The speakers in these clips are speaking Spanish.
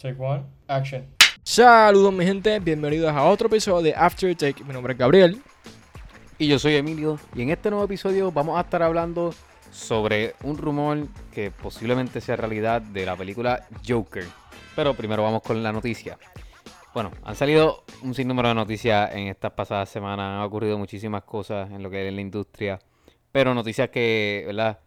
Take one, action. Saludos mi gente, bienvenidos a otro episodio de After Take. Mi nombre es Gabriel. Y yo soy Emilio. Y en este nuevo episodio vamos a estar hablando sobre un rumor que posiblemente sea realidad de la película Joker. Pero primero vamos con la noticia. Bueno, han salido un sinnúmero de noticias en estas pasadas semanas. Han ocurrido muchísimas cosas en lo que es la industria. Pero noticias que, ¿verdad?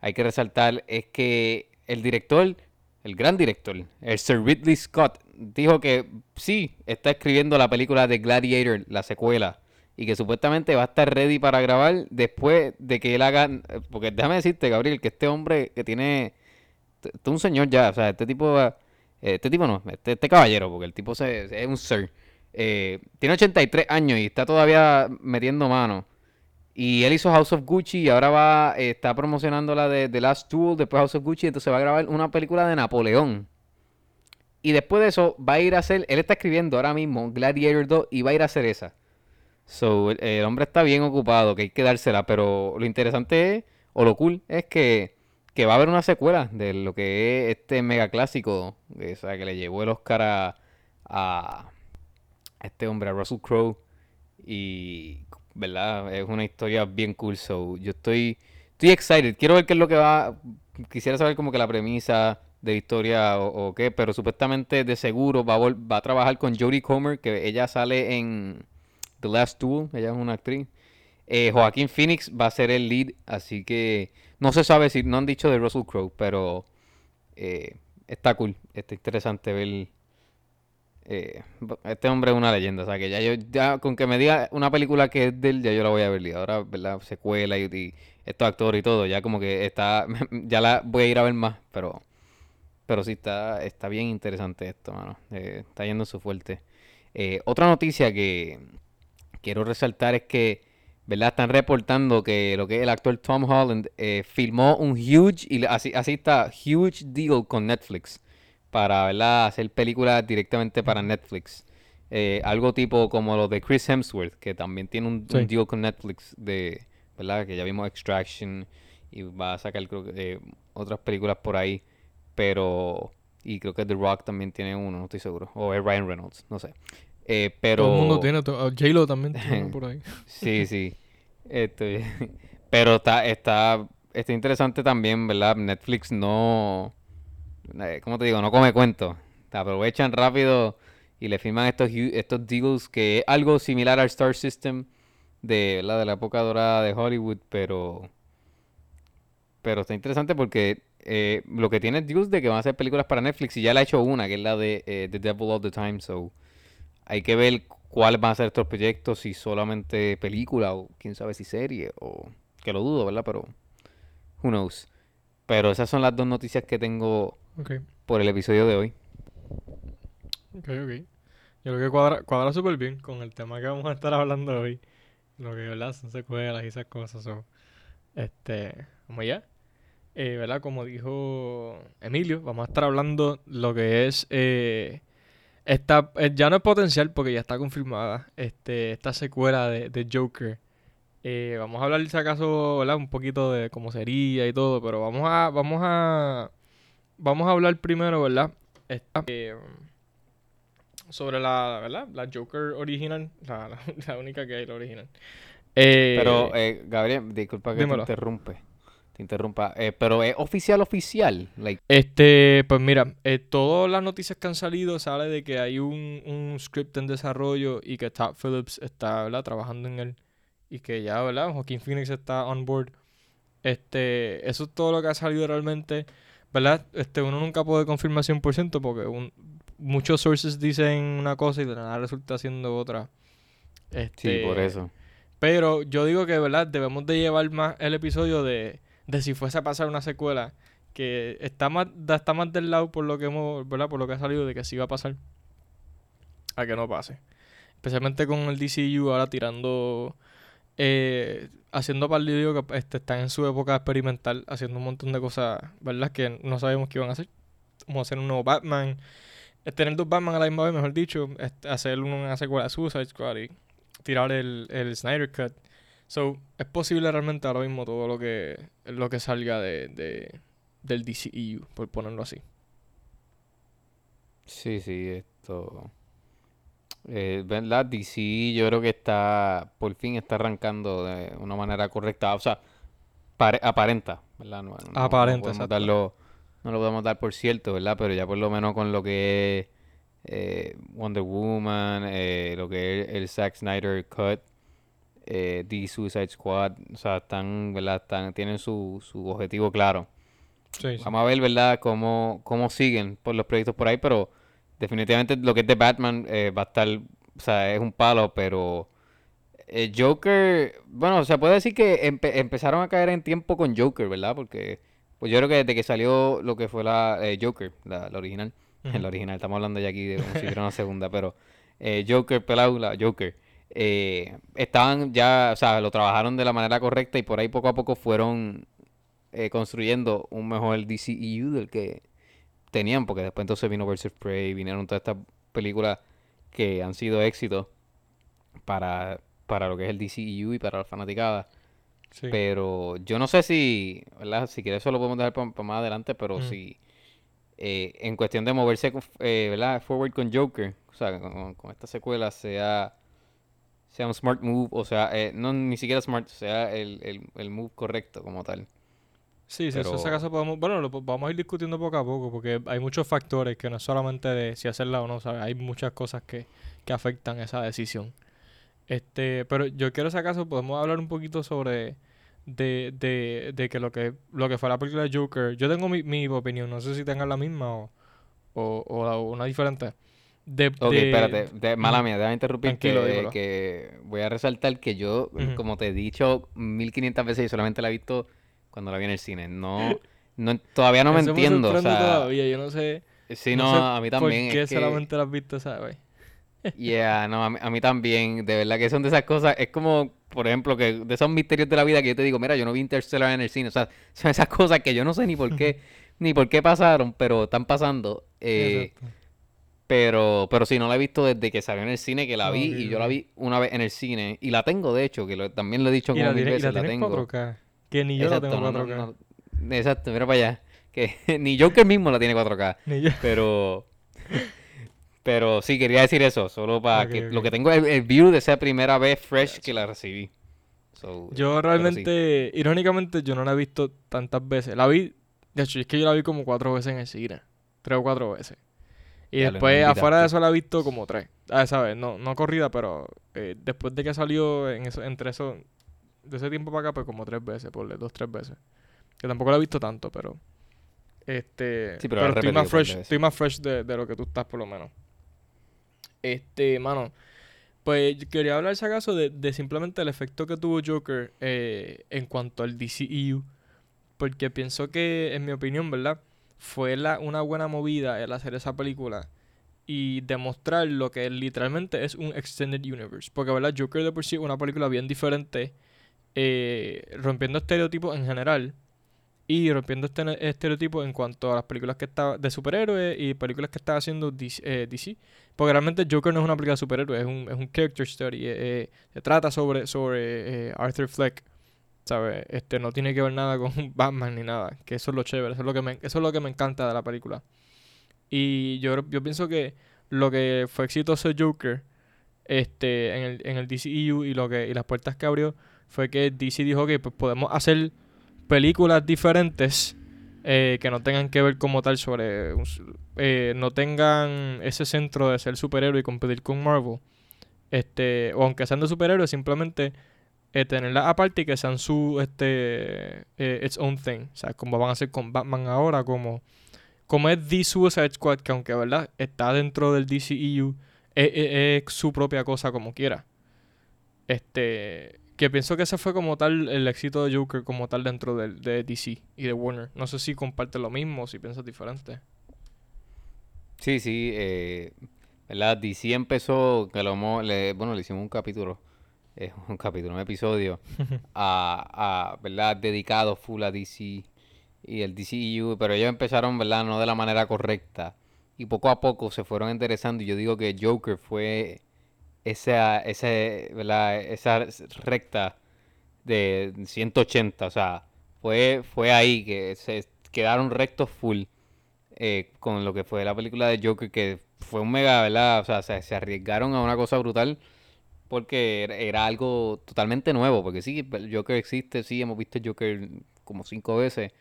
Hay que resaltar es que el director el gran director, el Sir Ridley Scott, dijo que sí, está escribiendo la película de Gladiator, la secuela, y que supuestamente va a estar ready para grabar después de que él haga... Porque déjame decirte, Gabriel, que este hombre que tiene... Este es un señor ya, o sea, este tipo... Este tipo no, este, este caballero, porque el tipo es un Sir. Eh, tiene 83 años y está todavía metiendo mano. Y él hizo House of Gucci y ahora va, está promocionando la de The Last Duel, después House of Gucci, entonces va a grabar una película de Napoleón. Y después de eso va a ir a hacer, él está escribiendo ahora mismo Gladiator 2 y va a ir a hacer esa. So, el, hombre está bien ocupado, que hay que dársela, pero lo interesante es, o lo cool, es que, que va a haber una secuela de lo que es este mega clásico, sea, que le llevó el Oscar a, a este hombre, a Russell Crowe. Y ¿verdad? Es una historia bien cool, so yo estoy, estoy excited. Quiero ver qué es lo que va, quisiera saber como que la premisa de historia o, qué, pero supuestamente de seguro va a, va a trabajar con Jodie Comer, que ella sale en The Last Duel, ella es una actriz. Eh, Joaquín Phoenix va a ser el lead, así que no se sabe si no han dicho de Russell Crowe, pero eh, está cool, está interesante ver eh, este hombre es una leyenda, o sea que ya yo, ya con que me diga una película que es de él, ya yo la voy a ver. Y ahora, ¿verdad? Secuela y, estos actores y todo, ya como que está, ya la voy a ir a ver más, pero, pero sí está, está bien interesante esto, mano. Eh, está yendo su fuerte. Eh, otra noticia que quiero resaltar es que, ¿verdad? Están reportando que lo que el actor Tom Holland filmó un huge, y así, así está, huge deal con Netflix para ¿verdad? hacer películas directamente para Netflix. Eh, algo tipo como lo de Chris Hemsworth, que también tiene un, deal con Netflix de, ¿verdad? Que ya vimos Extraction y va a sacar creo que, otras películas por ahí, pero y creo que The Rock también tiene uno, no estoy seguro, o es Ryan Reynolds, no sé. Eh, pero todo el mundo tiene, J-Lo también tiene por ahí. sí, sí. Este, pero está está está interesante también, ¿verdad? Netflix no eh, ¿cómo te digo? No come cuento. Te aprovechan rápido y le firman estos, estos deals que es algo similar al Star System de la, de la época dorada de Hollywood, pero pero está interesante porque eh, lo que tiene deals de que van a hacer películas para Netflix y ya le ha hecho una, que es la de eh, The Devil All the Time, so hay que ver cuáles van a ser estos proyectos, si solamente película o quién sabe si serie o que lo dudo, ¿verdad? Pero who knows. Pero esas son las dos noticias que tengo por el episodio de hoy. Ok, ok. Yo creo que cuadra, cuadra súper bien con el tema que vamos a estar hablando hoy. Lo que, ¿verdad? Son secuelas y esas cosas. este, vamos ya. Eh, ¿Verdad? Como dijo Emilio, vamos a estar hablando lo que es... Eh, esta, eh, ya no es potencial porque ya está confirmada este, esta secuela de, de Joker. Eh, vamos a hablar si acaso, ¿verdad? Un poquito de cómo sería y todo, pero vamos a, vamos a vamos a hablar primero, ¿verdad? Eh, sobre la, ¿verdad? La Joker original, la, única que hay, la original. Eh, pero, eh, Gabriel, disculpa que te interrumpe. Te interrumpa. pero es oficial, oficial. Este, pues mira, todas las noticias que han salido sale de que hay un, un script en desarrollo y que Todd Phillips está, ¿verdad? Trabajando en él. Y que ya, ¿verdad? Joaquín Phoenix está on board. Este, eso es todo lo que ha salido realmente. ¿Verdad? Este, uno nunca puede confirmar 100% porque muchos sources dicen una cosa y de nada resulta siendo otra. Este, sí, por eso. Pero yo digo que, ¿verdad? Debemos de llevar más el episodio de, de si fuese a pasar una secuela que está más, está más del lado por lo que hemos, ¿verdad? Por lo que ha salido de que sí va a pasar a que no pase. Especialmente con el DCU ahora tirando eh, haciendo de que este, están en su época experimental, haciendo un montón de cosas, ¿verdad? Que no sabemos qué iban a hacer. Como hacer un nuevo Batman, eh, tener dos Batman a la misma vez, mejor dicho, este, hacer una secuela de Suicide Squad y tirar el, el Snyder Cut. So, es posible realmente ahora mismo todo lo que, lo que salga de, de, del DCEU, por ponerlo así. Sí, sí, esto. Eh, ¿verdad? DC yo creo que está, por fin está arrancando de una manera correcta. O sea, pare- aparenta, ¿verdad? No, no- no Aparenta, exacto. darlo, no lo podemos dar por cierto, ¿verdad? Pero ya por lo menos con lo que es eh, Wonder Woman, eh, lo que es el Zack Snyder Cut, eh, The Suicide Squad, o sea, están, ¿verdad? Están, tienen su, su objetivo claro. Sí, sí. Vamos a ver, ¿verdad?, cómo, cómo siguen por los proyectos por ahí, pero definitivamente lo que es de Batman eh, va a estar, o sea, es un palo, pero eh, Joker, bueno, se puede decir que empe- empezaron a caer en tiempo con Joker, ¿verdad? Porque pues yo creo que desde que salió lo que fue la eh, Joker, la, la original, la original, estamos hablando ya aquí de como si hubiera una segunda, pero eh, Joker, pelado, la Joker, eh, estaban ya, o sea, lo trabajaron de la manera correcta y por ahí poco a poco fueron eh, construyendo un mejor DCEU del que tenían, porque después entonces vino Versus Prey, vinieron todas estas películas que han sido éxitos para, para lo que es el DCEU y para la fanaticada. Sí. Pero yo no sé si, ¿verdad? Si quieres eso lo podemos dejar para más adelante, pero Mm. si eh, en cuestión de moverse, eh, ¿verdad? Forward con Joker, o sea, con, con esta secuela sea, sea un smart move, o sea, eh, no ni siquiera smart, sea el, el, el move correcto como tal. Sí, sí, Pero- si acaso podemos, bueno, lo vamos a ir discutiendo poco a poco porque hay muchos factores que no es solamente de si hacerla o no, ¿sabes? Hay muchas cosas que, que afectan esa decisión. Este, pero yo quiero si acaso podemos hablar un poquito sobre de, de, de que lo que lo que fue la película de Joker. Yo tengo mi, mi opinión, no sé si tengan la misma o, o, una diferente. De, Ok, de- espérate, de, mala mía, déjame interrumpir que, que voy a resaltar que yo, como te he dicho 1500 veces, yo solamente la he visto cuando la vi en el cine. No, no todavía no me entiendo, o sea, todavía, yo no sé, sí, no no, sé a mí por también qué es que, solamente la has visto esa vez. yeah, no, a mí, a mí también, de verdad que son de esas cosas, es como, por ejemplo, que de esos misterios de la vida que yo te digo, mira, yo no vi Interstellar en el cine, o sea, son esas cosas que yo no sé ni por qué, ni por qué pasaron, pero están pasando, eh. Pero, pero sí, no la he visto desde que salió en el cine, que la vi, y yo la vi una vez en el cine, y la tengo de hecho, que lo- también lo he dicho como la, mil la veces, la tienes tengo. 4K. Que ni yo la tengo no, no, 4K. no. Exacto, mira para allá. Que ni Joker mismo la tiene 4K. Ni yo. Pero, pero sí, quería decir eso, solo para que lo que tengo es el, el view de esa primera vez fresh que la recibí. So, Yo sí. realmente, irónicamente, yo no la he visto tantas veces. La vi, de hecho, es que yo la vi como cuatro veces en el cine. Tres o cuatro veces. Y Ya, después, afuera de eso, la he visto como tres. Ah, ¿sabes? No, no corrida, pero eh, después de que salió en eso, entre eso, de ese tiempo para acá, pues como tres veces, por dos, tres veces. Que tampoco la he visto tanto, pero. Este. Sí, pero has estoy más fresh, estoy más fresh de, de lo que tú estás, por lo menos. Este, mano. Pues quería hablar, si acaso, de, de simplemente el efecto que tuvo Joker eh, en cuanto al DCEU. Porque pienso que, en mi opinión, ¿verdad? Fue la, una buena movida el hacer esa película y demostrar lo que literalmente es un Extended Universe. Porque, ¿verdad? Joker de por sí es una película bien diferente, eh, rompiendo estereotipos en general y rompiendo este estereotipos en cuanto a las películas que estaba de superhéroes y películas que estaba haciendo DC, eh, DC. Porque realmente Joker no es una película de superhéroes, es un, es un character study. eh, eh, se trata sobre, sobre eh, Arthur Fleck. ¿Sabes? Este no tiene que ver nada con Batman ni nada. Que eso es lo chévere, eso es lo que me, eso es lo que me encanta de la película. Y yo, yo pienso que lo que fue exitoso Joker este, en el, en el DCEU y lo que, y las puertas que abrió fue que DC dijo que pues podemos hacer películas diferentes eh, que no tengan que ver como tal sobre eh, no tengan ese centro de ser superhéroe y competir con Marvel. Este o aunque sean de superhéroes simplemente eh, tenerlas aparte y que sean su este eh, its own thing. O sea como van a hacer con Batman ahora como como es The Suicide Squad que aunque verdad está dentro del DCEU es, es- es su propia cosa como quiera. Este que pienso que ese fue como tal el éxito de Joker como tal dentro de, DC y de Warner. No sé si compartes lo mismo o si piensas diferente. Sí, sí, eh. DC empezó, que lo le, bueno, le hicimos un capítulo, eh, un capítulo, un episodio, a, a, ¿verdad? Dedicado full a DC y el DCEU, pero ellos empezaron, ¿verdad? No de la manera correcta. Y poco a poco se fueron enderezando y yo digo que Joker fue esa, ese. Esa recta de 180, o sea, fue, fue ahí que se quedaron rectos full. eh, con lo que fue la película de Joker, que fue un mega, ¿verdad? O sea, se, arriesgaron a una cosa brutal porque era, algo totalmente nuevo, porque sí, Joker existe, sí, hemos visto Joker como cinco veces,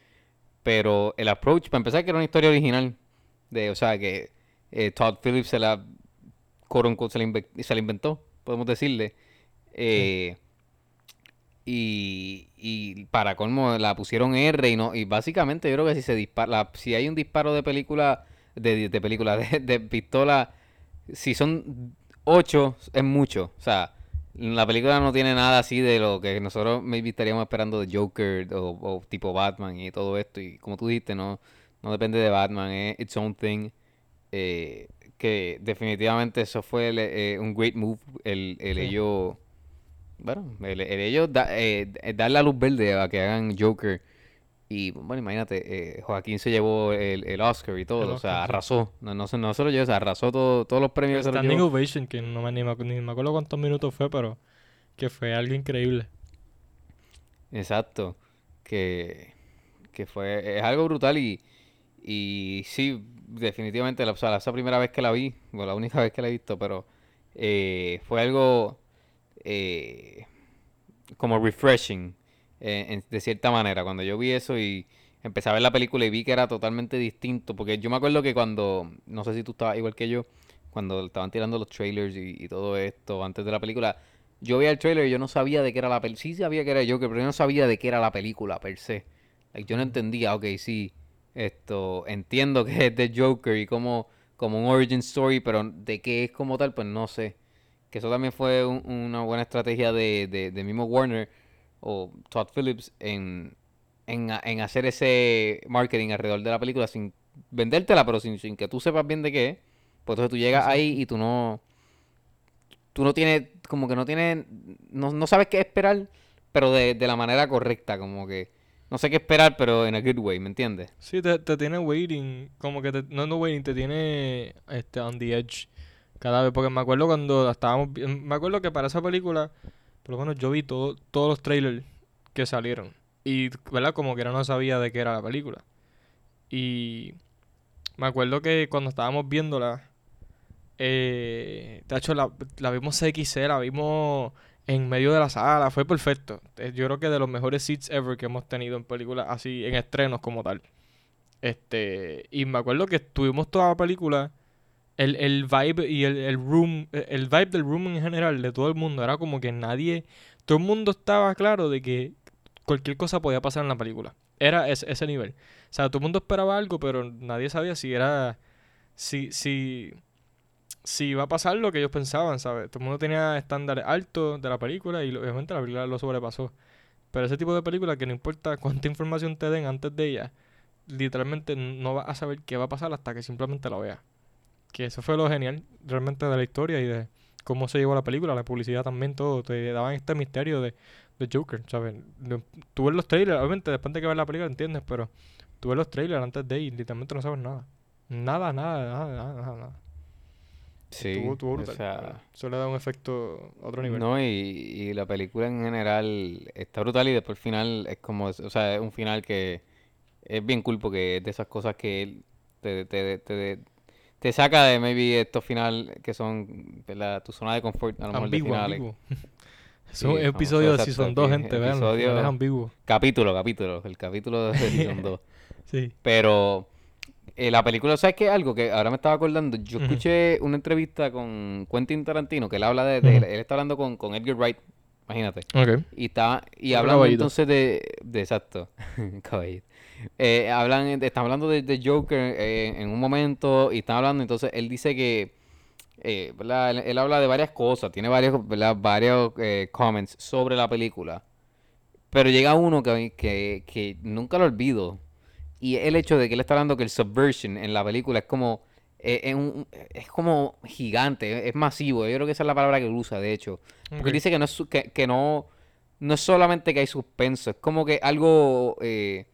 pero el approach, para empezar, que era una historia original, de, o sea, que eh, Todd Phillips se la, unquote, se inve- se la inventó, podemos decirle. Eh, y, y para colmo la pusieron R y no y básicamente yo creo que si se dispara si hay un disparo de película de, de película de, pistola si son ocho es mucho. O sea la película no tiene nada así de lo que nosotros maybe estaríamos esperando de Joker o, tipo Batman y todo esto. Y como tú dijiste no no depende de Batman es its own thing. Eh, que definitivamente eso fue el, eh, un great move el, el Sí. ellos bueno, el, el ellos da- eh, dar la luz verde a que hagan Joker. Y bueno, imagínate, eh, Joaquín se llevó el, el Oscar y todo, El o sea, arrasó. No, no, se- no se lo llevó, o sea, arrasó todo, todos los premios. los Standing. Ovation, que no me, ni, me, ni me acuerdo cuántos minutos fue, pero que fue algo increíble. Exacto. Que, que fue, es algo brutal y, y sí, definitivamente, o sea, esa primera vez que la vi, bueno, la única vez que la he visto, pero eh, fue algo eh, como refreshing, eh, de cierta manera. Cuando yo vi eso y empecé a ver la película y vi que era totalmente distinto, porque yo me acuerdo que cuando, no sé si tú estabas igual que yo, cuando estaban tirando los trailers y, todo esto antes de la película, yo veía el trailer y yo no sabía de qué era la película. Sí sabía que era Joker, pero yo no sabía de qué era la película per se. Yo no entendía, ok, sí, esto, entiendo que es de Joker y como, como un origin story, pero de qué es como tal, pues no sé. Que eso también fue un- una buena estrategia de, de, de mismo Warner o Todd Phillips en, en, en hacer ese marketing alrededor de la película sin vendértela, pero sin, sin que tú sepas bien de qué es. Pues entonces tú llegas ahí y tú no. Tú no tienes. Como que no tienes. No, no sabes qué esperar, pero de, de la manera correcta. Como que. No sé qué esperar, pero en a good way, ¿me entiendes? Sí, te, te tiene waiting, como que te, no, no waiting, te tiene este, on the edge cada vez, porque me acuerdo cuando estábamos, me acuerdo que para esa película, por lo menos yo vi todo, todos los trailers que salieron, y, ¿verdad? Como que no sabía de qué era la película, y me acuerdo que cuando estábamos viéndola, eh, de hecho la, la vimos XC, la vimos en medio de la sala, fue perfecto, Eh, yo creo que de los mejores seats ever que hemos tenido en películas así, en estrenos como tal. Este, y me acuerdo que estuvimos toda la película, el, el vibe y el, el room, eh, el vibe del room en general, de todo el mundo, era como que nadie, todo el mundo estaba claro de que cualquier cosa podía pasar en la película. Era ese, ese nivel. O sea, todo el mundo esperaba algo, pero nadie sabía si era, si, si, si iba a pasar lo que ellos pensaban, ¿sabes? Todo el mundo tenía estándares altos de la película y obviamente la película lo sobrepasó. Pero ese tipo de película que no importa cuánta información te den antes de ella, literalmente no vas a saber qué va a pasar hasta que simplemente la veas. Que eso fue lo genial realmente de la historia y de cómo se llevó la película, la publicidad también, todo. Te daban este misterio de, de Joker, ¿sabes? De- tú ves los trailers, obviamente después de que ves la película entiendes, pero tú ves los trailers antes de y literalmente no sabes nada. Nada, nada, nada, nada, nada. Sí. Estuvo, estuvo o brutal. sea, ¿verdad? Eso le da un efecto a otro nivel. No, y, y la película en general está brutal y después el final es como, o sea, es un final que es bien cool porque es de esas cosas que te, te, te, te saca de maybe estos final que son ¿verdad? tu zona de confort, a lo mejor de ambiguo, finales. ambiguo. Es Sí, un famoso, episodio de Season 2, aquí, gente, vean. episodio- Es ambiguo. Capítulo, capítulo, el capítulo de Season 2. Sí. Pero eh, la película, ¿sabes qué? Algo que ahora me estaba acordando. Yo escuché una entrevista con Quentin Tarantino que él habla de, él está hablando con, con Edgar Wright, imagínate. Ok. Y está y caballito. entonces de, de exacto, caballito. Eh, hablan, están hablando de, de Joker eh, en un momento y están hablando, entonces él dice que, eh. Él, él habla de varias cosas, tiene varios, ¿verdad? varios eh, comments sobre la película, pero llega uno que, que, que nunca lo olvido y el hecho de que él está hablando que el subversion en la película es como, eh, es, un- es como gigante, es masivo, yo creo que esa es la palabra que él usa, de hecho. Porque Ok. él dice que no es, que, que no, no es solamente que hay suspenso, es como que algo eh,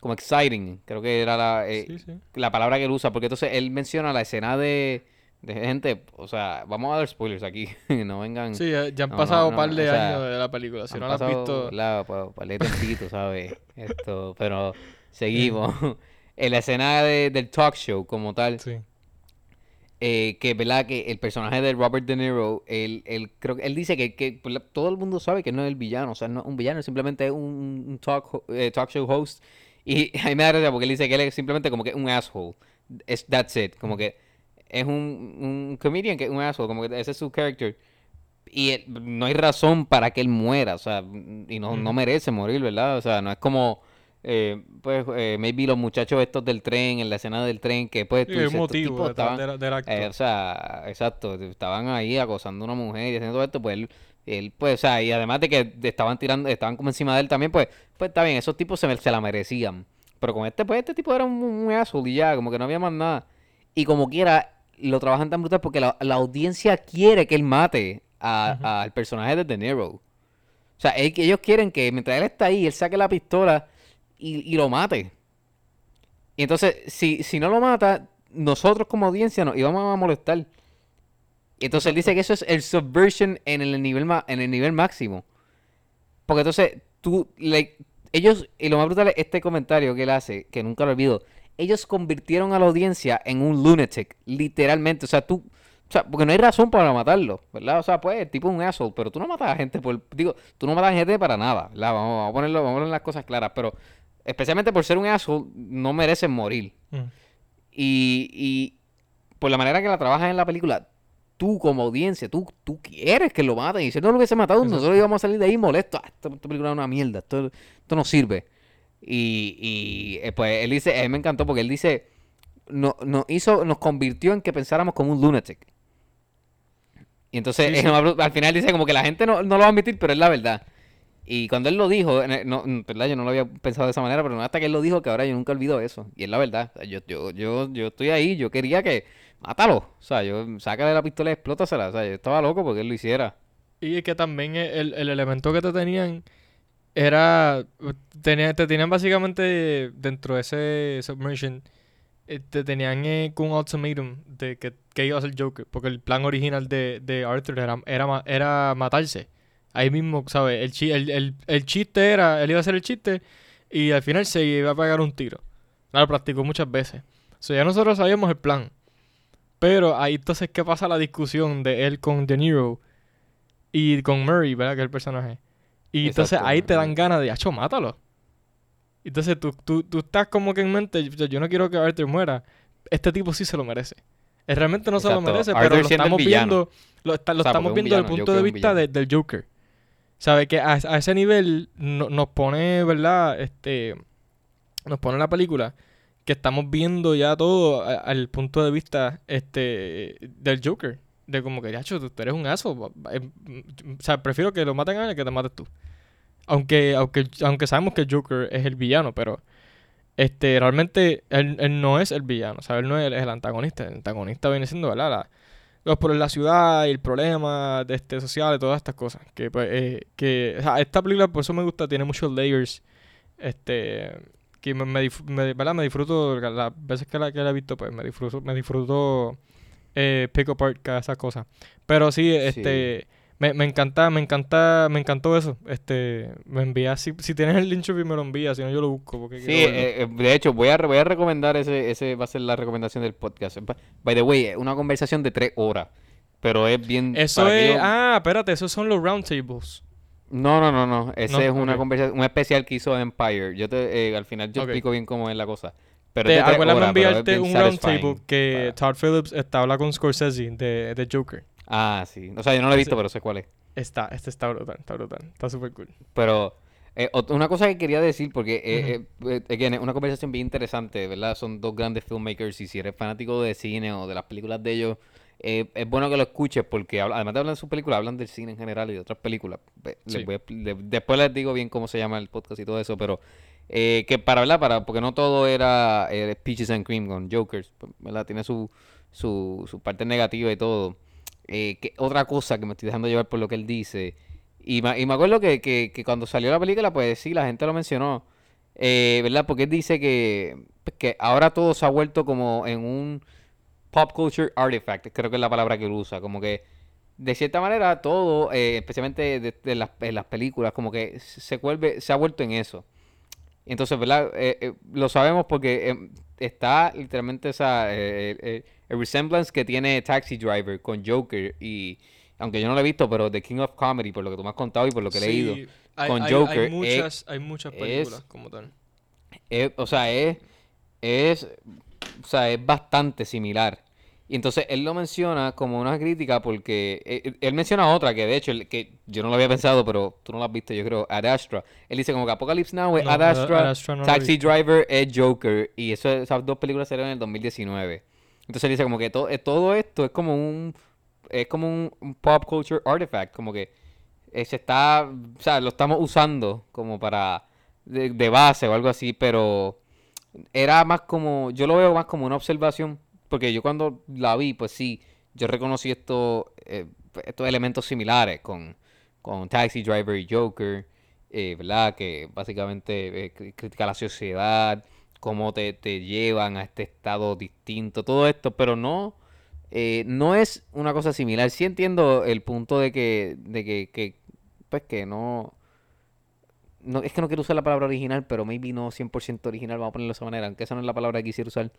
como exciting, creo que era la, eh, Sí, sí. la palabra que él usa, porque entonces él menciona la escena de, de gente, o sea, vamos a dar spoilers aquí, no vengan, Sí, ya, ya han No, pasado no, un par de sea, años de la película. Si no la has visto. Pa- pa- ¿sabes? Esto, pero seguimos. en la escena de- del talk show como tal, Sí. eh, que verdad que el personaje de Robert De Niro, él, él creo que él dice que, que todo el mundo sabe que no es el villano, o sea, no es un villano, simplemente es un, un talk, eh, talk show host. Y a mí me da gracia porque él dice que él es simplemente como que un asshole. Es, that's it, como que es un, un comedian que es un asshole, como que ese es su character. Y él- no hay razón para que él muera, o sea, y no, no merece morir, ¿verdad? O sea, no es como, eh, pues, eh, maybe los muchachos estos del tren, en la escena del tren, que pues tú Sí, dices, estos motivo estaban, del, del acto. eh, o sea, exacto, estaban ahí acosando a una mujer y haciendo todo esto, pues él, él, pues, o sea, y además de que estaban tirando, estaban como encima de él también, pues, pues está bien, esos tipos se, me- se la merecían. Pero con este, pues, este tipo era un, un asshole y ya, como que no había más nada. Y como quiera, lo trabajan tan brutal porque la, la audiencia quiere que él mate al personaje de De Niro. O sea, él- ellos quieren que mientras él está ahí, él saque la pistola y, y lo mate. Y entonces, si, si no lo mata, nosotros como audiencia nos íbamos a molestar. Y entonces él dice que eso es el subversion en el nivel, ma- en el nivel máximo. Porque entonces, tú, like, ellos, y lo más brutal es este comentario que él hace, que nunca lo olvido. Ellos convirtieron a la audiencia en un lunatic, literalmente. O sea, tú, o sea, porque no hay razón para matarlo, ¿verdad? O sea, pues, el tipo es un asshole, pero tú no matas a gente por, digo, tú no matas a gente para nada, ¿verdad? Vamos, vamos a ponerlo, vamos a poner las cosas claras, pero especialmente por ser un asshole, no merecen morir. Mm. Y, y por la manera que la trabajas en la película, tú como audiencia, tú, tú quieres que lo maten. Y si no lo hubiese matado, Exacto. nosotros íbamos a salir de ahí molestos. Ah, esta, esta película es una mierda, esto, esto no sirve. Y, y eh, pues él dice, a mí me encantó porque él dice, no, nos hizo, nos convirtió en que pensáramos como un lunatic. Y entonces Sí, sí. al final dice como que la gente no, no lo va a admitir, pero es la verdad. Y cuando él lo dijo, no, mm, verdad, yo no lo había pensado de esa manera, pero no hasta que él lo dijo que ahora yo nunca olvido eso. Y es la verdad. Yo, yo, yo, yo estoy ahí, yo quería que mátalo. O sea, yo sácale la pistola y explótasela. O sea, yo estaba loco porque él lo hiciera. Y es que también el, el elemento que te tenían era. Tenía, te tenían básicamente dentro de ese submersion. eh, Te tenían eh, con un ultimatum de que, que iba a ser Joker. Porque el plan original de, de Arthur era, era, era matarse. Ahí mismo, ¿sabes? El, chi- el, el, el chiste era. Él iba a hacer el chiste. Y al final se iba a pegar un tiro. Lo practicó muchas veces. O sea, ya nosotros sabíamos el plan. Pero ahí entonces, ¿qué pasa la discusión de él con De Niro? y con Murray, ¿verdad? Que es el personaje. Y entonces ahí te dan ganas de, acho, mátalo. Entonces tú, tú, tú estás como que en mente, yo, yo no quiero que Arthur muera. Este tipo sí se lo merece. Él realmente no se lo merece, Arthur pero lo estamos viendo, lo, está- lo O sea, estamos viendo desde el punto de vista de- del Joker. ¿Sabe? Que a, a ese nivel no- nos pone, ¿verdad? Este, nos pone la película que estamos viendo ya todo al punto de vista este del Joker. De como que, yacho, tú eres un aso. O sea, prefiero que lo maten a él que te mates tú. Aunque, aunque, aunque sabemos que el Joker es el villano, pero este realmente él, él no es el villano, o sea, él no es el, el antagonista. El antagonista viene siendo, ¿verdad? La, los por la ciudad y el problema de este social y todas estas cosas. Que, pues, eh, que o sea, esta película, por eso me gusta, tiene muchos layers. Este, que me, me, me- ¿verdad? me disfruto, las veces que la, que la he visto, pues me disfruto, me disfruto eh, pick apart cada esas cosas. Pero sí, este, me, me encanta, me encanta, me encantó eso. Este, me envías, si, si tienes el link me lo envías, si no yo lo busco. Porque Sí, eh, eh, de hecho, voy a, voy a recomendar ese, ese va a ser la recomendación del podcast. By the way, es una conversación de tres horas, pero es bien... eso es, ah, espérate, esos son los roundtables. No, no, no, no. Ese No, es una ok. conversación, un especial que hizo Empire. Yo te, eh, al final yo explico bien cómo es la cosa. Pero Te, es de tres horas, enviarte un roundtable que Todd Phillips está habla con Scorsese de, de Joker. Ah, sí. O sea, yo no lo he visto, Sí. pero sé cuál es. Está, este está brutal, está brutal, está súper cool. Pero eh, una cosa que quería decir, porque eh, eh, eh, again, es una conversación bien interesante, ¿verdad? Son dos grandes filmmakers y si eres fanático de cine o de las películas de ellos, eh, es bueno que lo escuches porque además de hablar de sus películas, hablan del cine en general y de otras películas. Les Sí. voy a después les digo bien cómo se llama el podcast y todo eso, pero eh, que para hablar, para, porque no todo era Peaches and Cream con Jokers, ¿verdad? Tiene su, su, su parte negativa y todo. Eh, que otra cosa que me estoy dejando llevar por lo que él dice. Y, me- acuerdo que, cuando salió la película, pues sí, la gente lo mencionó. eh, ¿Verdad? Porque él dice que, pues, que ahora todo se ha vuelto como en un pop culture artifact, creo que es la palabra que él usa. Como que, de cierta manera, todo, eh, especialmente de las, en las películas, como que se vuelve, se ha vuelto en eso. Entonces, ¿verdad? Eh, eh, lo sabemos porque em, está literalmente esa eh, el resemblance que tiene Taxi Driver con Joker y aunque yo no lo he visto, pero The King of Comedy, por lo que tú me has contado y por lo que he leído, hay, con hay- Joker hay muchas, hay muchas películas es- como tal. es- o sea, es, es, o sea, es bastante similar. Y entonces él lo menciona como una crítica porque eh, él, él menciona otra que de hecho que yo no lo había pensado, pero tú no la has visto, yo creo, Ad Astra. Él dice como que Apocalypse Now es No, Ad Astra, Ad Astra no la he Taxi. Driver es Joker y eso, esas dos películas salieron en el 2019. Entonces él dice como que todo, eh, todo esto es como un es como un, un pop culture artifact, como que eh, se está, o sea, lo estamos usando como para de, de base o algo así, pero era más como, yo lo veo más como una observación, porque yo cuando la vi, pues sí, yo reconocí estos, eh, estos elementos similares con, con Taxi Driver y Joker, eh, ¿verdad? Que básicamente eh, cri- critica la sociedad, cómo te, te llevan a este estado distinto, todo esto, pero no, eh, no es una cosa similar. Sí entiendo el punto de que, de que, que, pues que no, no, es que no quiero usar la palabra original, pero maybe no 100% original, vamos a ponerlo de esa manera, aunque esa no es la palabra que quisiera usar.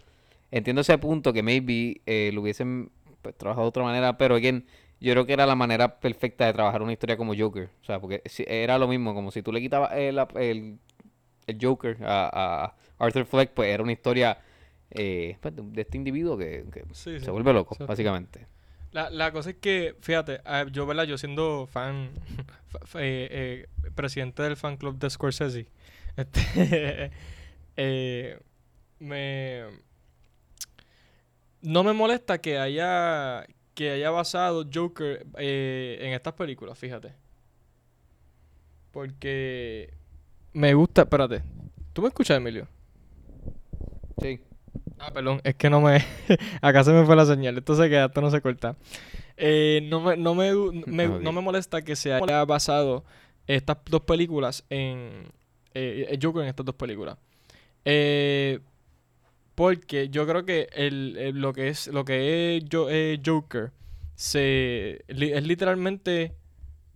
Entiendo ese punto que maybe eh, lo hubiesen pues, trabajado de otra manera, pero again, yo creo que era la manera perfecta de trabajar una historia como Joker. O sea, porque era lo mismo, como si tú le quitabas el, el, el Joker a, a Arthur Fleck, pues era una historia eh, pues, de este individuo que, que Sí, sí, se vuelve loco, básicamente. La, la cosa es que, fíjate, yo, ¿verdad? Yo siendo fan, fa- fa- eh, eh, presidente del fan club de Scorsese, este, me... No me molesta que haya, que haya basado Joker eh, en estas películas, fíjate. Porque me gusta, espérate, ¿tú me escuchas, Emilio? Sí. Ah, perdón, es que no me. Acá se me fue la señal, esto se queda, esto no se corta. Eh, no me, no me, me- Ok. no me molesta que se haya basado estas dos películas en. Eh, el Joker en estas dos películas. Eh, porque yo creo que el, el- lo que es lo que es Jo- eh, Joker se li- es literalmente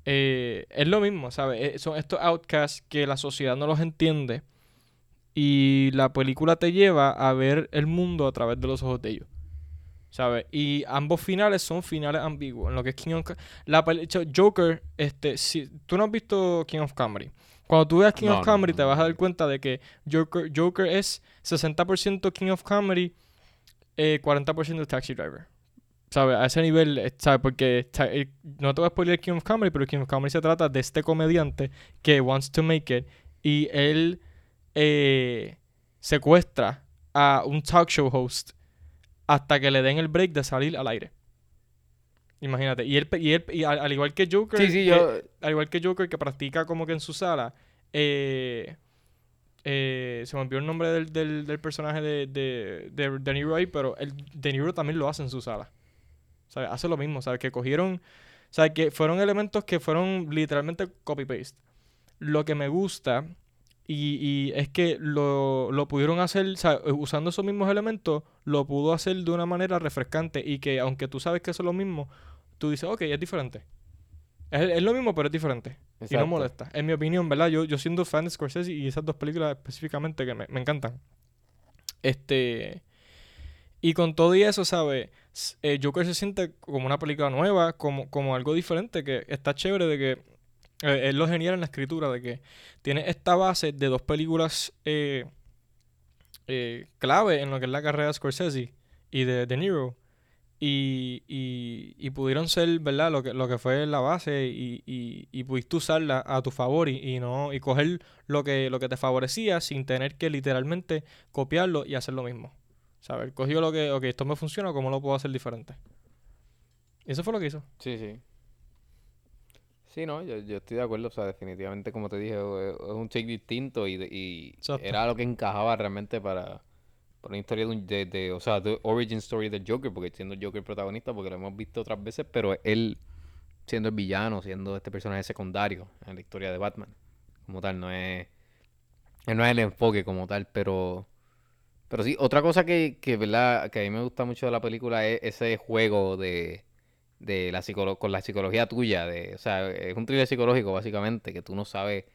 eh, es lo mismo, ¿sabes? Eh, son estos outcasts que la sociedad no los entiende y la película te lleva a ver el mundo a través de los ojos de ellos. ¿Sabes? Y ambos finales son finales ambiguos. En lo que es King of la Joker, este, si tú no has visto King of Comedy. Cuando tú veas King No, of Comedy no, te vas a dar cuenta de que Joker, Joker es 60% King of Comedy, eh, 40% Taxi Driver. ¿Sabes? A ese nivel, eh, ¿sabes? Porque eh, no te voy a spoiler King of Comedy, pero King of Comedy se trata de este comediante que wants to make it y él eh, secuestra a un talk show host hasta que le den el break de salir al aire. Imagínate. Y él, y él y al, al igual que Joker, Sí, sí, que- yo... al igual que Joker que practica como que en su sala, eh, eh, se me olvidó el nombre del, del, del personaje de, de, de De Niro ahí, pero el De Niro también lo hace en su sala. ¿Sabes? Hace lo mismo, ¿sabes? Que cogieron, ¿sabes? Que fueron elementos que fueron literalmente copy-paste. Lo que me gusta y, y es que lo, lo pudieron hacer, ¿sabes? Usando esos mismos elementos, lo pudo hacer de una manera refrescante y que aunque tú sabes que eso es lo mismo, tú dices, ok, es diferente. Es, es lo mismo, pero es diferente. Y no molesta. En mi opinión, ¿verdad? Yo, yo siendo fan de Scorsese y esas dos películas específicamente que me, me encantan. Este. Y con todo y eso, ¿sabes? Eh, Joker se siente como una película nueva, como, como algo diferente, que está chévere de que. Eh, es lo genial en la escritura, de que tiene esta base de dos películas eh, eh, clave en lo que es la carrera de Scorsese y de De Niro. Y, y, y pudieron ser, ¿verdad? Lo que, lo que fue la base y, y, y pudiste usarla a tu favor y, y no y coger lo que, lo que te favorecía sin tener que literalmente copiarlo y hacer lo mismo. ¿Sabes? Cogió lo que, ok, esto me funciona, ¿cómo lo puedo hacer diferente? Eso fue lo que hizo. Sí, sí. Sí, no, yo, yo estoy de acuerdo, o sea, definitivamente, como te dije, es es un take distinto y, y era lo que encajaba realmente para, para una historia de, un- de, de, o sea, de origin story del Joker, porque siendo Joker protagonista, porque lo hemos visto otras veces, pero él siendo el villano, siendo este personaje secundario en la historia de Batman, como tal, no es, no es el enfoque como tal, pero, pero sí, otra cosa que, que, ¿verdad? que a mí me gusta mucho de la película es ese juego de de la psicolo- con la psicología tuya, de, o sea, es un thriller psicológico básicamente, que tú no sabes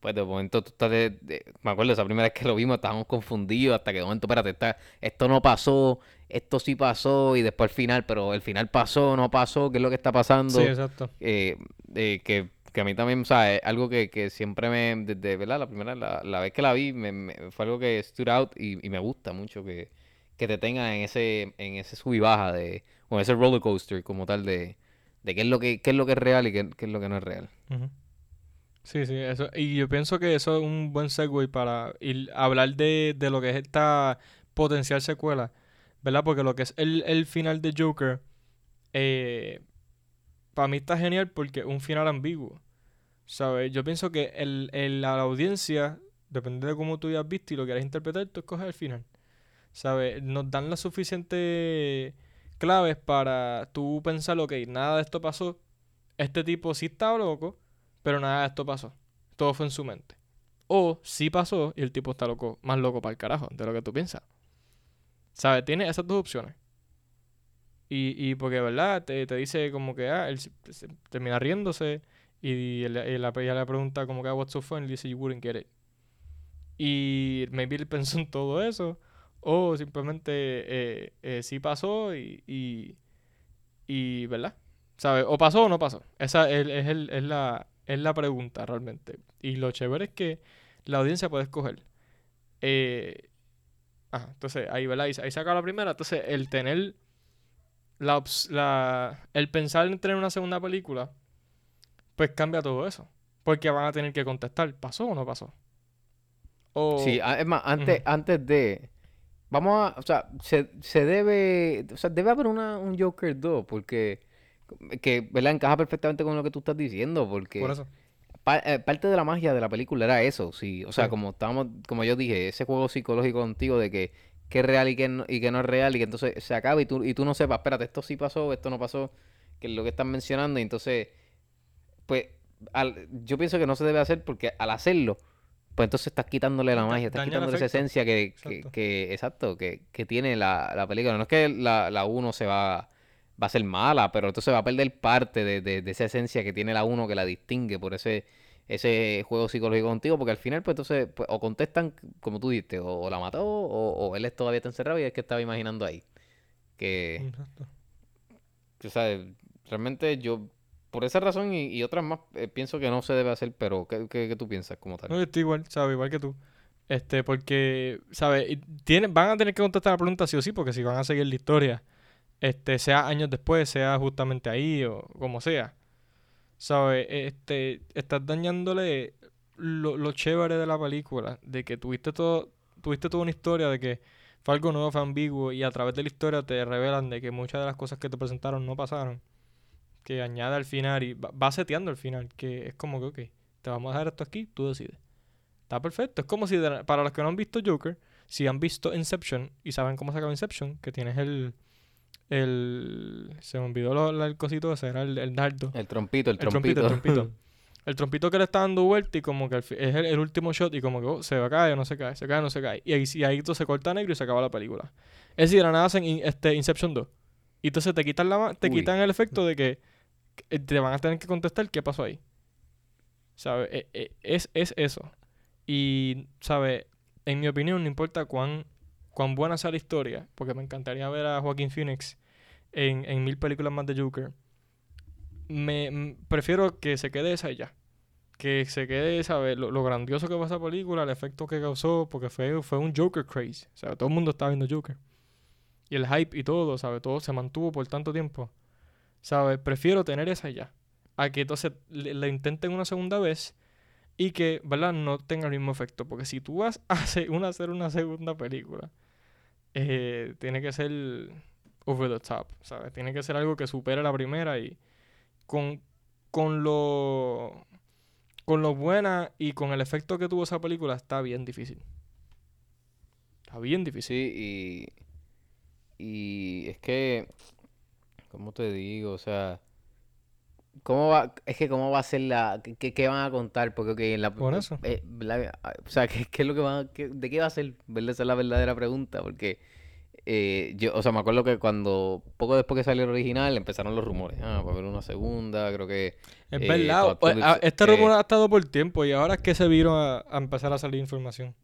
pues de momento tú estás de, de- me acuerdo esa primera vez que lo vimos, estábamos confundidos hasta que de momento, espérate, está, esto no pasó, esto sí pasó y después el final, pero el final pasó, no pasó, ¿qué es lo que está pasando? Sí, exacto. eh, eh, que, que a mí también, o sea, es algo que, que siempre me, desde, ¿verdad? La primera, la, la vez que la vi, me, me- fue algo que stood out y, y me gusta mucho que, que te tenga en ese, en ese sub y baja de, en ese roller coaster como tal de, de qué es lo que, qué es lo que es real y qué, es lo que no es real. Sí, sí, eso. Y yo pienso que eso es un buen segue para ir hablar de, de lo que es esta potencial secuela, ¿verdad? Porque lo que es el, el final de Joker, eh, para mí está genial porque es un final ambiguo, ¿sabes? Yo pienso que el, el- la, la audiencia, depende de cómo tú hayas visto y lo quieras interpretar, tú escoges el final, ¿sabes? Nos dan las suficientes claves para tú pensar, ok, nada de esto pasó, este tipo sí estaba loco, pero nada de esto pasó. Todo fue en su mente. O sí pasó y el tipo está loco, más loco para el carajo de lo que tú piensas. ¿Sabes? Tiene esas dos opciones. Y, y porque, ¿verdad? Te, te dice como que, ah, él termina riéndose y, él- él- le pregunta como que, ah, what's so funny? Y dice, you wouldn't get it. Y maybe él pensó en todo eso. O simplemente eh, eh, sí pasó y, y, y, ¿verdad? ¿Sabes? O pasó o no pasó. Esa es, es el- es la, es la pregunta realmente. Y lo chévere es que la audiencia puede escoger. Eh, ajá, entonces ahí, ¿verdad? Ahí, ahí saca la primera. Entonces el tener la, la- el pensar en tener una segunda película, pues cambia todo eso. Porque van a tener que contestar, ¿pasó o no pasó? O, Sí, es más, antes, antes de... Vamos a... O sea, se, se debe... O sea, debe haber una, un Joker 2 porque... Que, ¿verdad? Encaja perfectamente con lo que tú estás diciendo porque... por eso. pa- eh, parte de la magia de la película era eso, sí. O sea, Sí. como estábamos, como yo dije, ese juego psicológico contigo de que qué es real y qué no, y qué no es real, y que entonces se acaba y tú, y tú no sepas, espérate, esto sí pasó, esto no pasó, que es lo que están mencionando, y entonces, pues, al- yo pienso que no se debe hacer porque al hacerlo, pues entonces estás quitándole la magia, estás quitándole esa esencia que, que, Exacto. que- exacto, que, que tiene la, la película. No es que la, la 1 se va, va a ser mala, pero entonces va a perder parte de, de- de esa esencia que tiene la 1 que la distingue por ese, ese juego psicológico contigo, porque al final, pues entonces, pues, o contestan, como tú dijiste, o, o la mató, o, o él es todavía está encerrado y es que estaba imaginando ahí. Que, Exacto. o sea, realmente yo, por esa razón y, y otras más, eh, pienso que no se debe hacer, pero ¿qué, qué- qué tú piensas como tal? No, yo estoy igual, ¿sabes? Igual que tú. Este, porque, ¿sabes? Van a tener que contestar la pregunta sí o sí, porque si van a seguir la historia, este, sea años después, sea justamente ahí o como sea, ¿sabes? Este, estás dañándole lo, lo chévere de la película, de que tuviste todo, tuviste toda una historia de que fue algo nuevo, fue ambiguo, y a través de la historia te revelan de que muchas de las cosas que te presentaron no pasaron, que añade al final y va, va seteando al final, que es como que, ok, te vamos a dejar esto aquí, tú decides. Está perfecto. Es como si, de para los que no han visto Joker, si han visto Inception y saben cómo se acaba Inception, que tienes el. el se me olvidó lo- el cosito ese, era el, el dardo. El trompito, el El trompito, el trompito. El trompito que le está dando vuelta y como que es el, el último shot y como que oh, se va a caer o no se cae, se cae o no se cae. Y ahí, y ahí tú se corta negro y se acaba la película. Es decir, de la nada hacen in- este, Inception 2. Y entonces te quitan, la, te Uy. quitan el efecto de que te van a tener que contestar qué pasó ahí. ¿Sabes? E- e- Es, es eso. Y, ¿sabes? En mi opinión, no importa cuán, cuán buena sea la historia, porque me encantaría ver a Joaquín Phoenix en, en mil películas más de Joker. Me prefiero que se quede esa y ya. Que se quede, ¿sabes? Lo, lo grandioso que fue esa película, el efecto que causó, porque fue, fue un Joker craze. O sea, todo el mundo estaba viendo Joker. Y el hype y todo, ¿sabes? Todo se mantuvo por tanto tiempo. ¿Sabes? Prefiero tener esa ya. A que entonces le intenten una segunda vez y que, ¿verdad? No tenga el mismo efecto. Porque si tú vas a hacer una, hacer una segunda película, eh, tiene que ser over the top, ¿sabes? Tiene que ser algo que supere la primera y con, con lo con lo buena y con el efecto que tuvo esa película está bien difícil. Está bien difícil. Sí, y, y es que, ¿cómo te digo? O sea, ¿cómo va? Es que cómo va a ser la, qué, qué- van a contar? Porque ok, en la, Por eso. eh, la- o sea, ¿qué, qué es lo que van, a- qué- de qué va a ser? ¿Verdad? Esa es la verdadera pregunta, porque eh, yo, o sea, me acuerdo que cuando, poco después que salió el original, empezaron los rumores. Ah, va a haber una segunda, creo que... Es eh, verdad. Todd o- Phillips, a- Este eh, rumor ha estado por tiempo y ahora es que se vieron a, a empezar a salir información.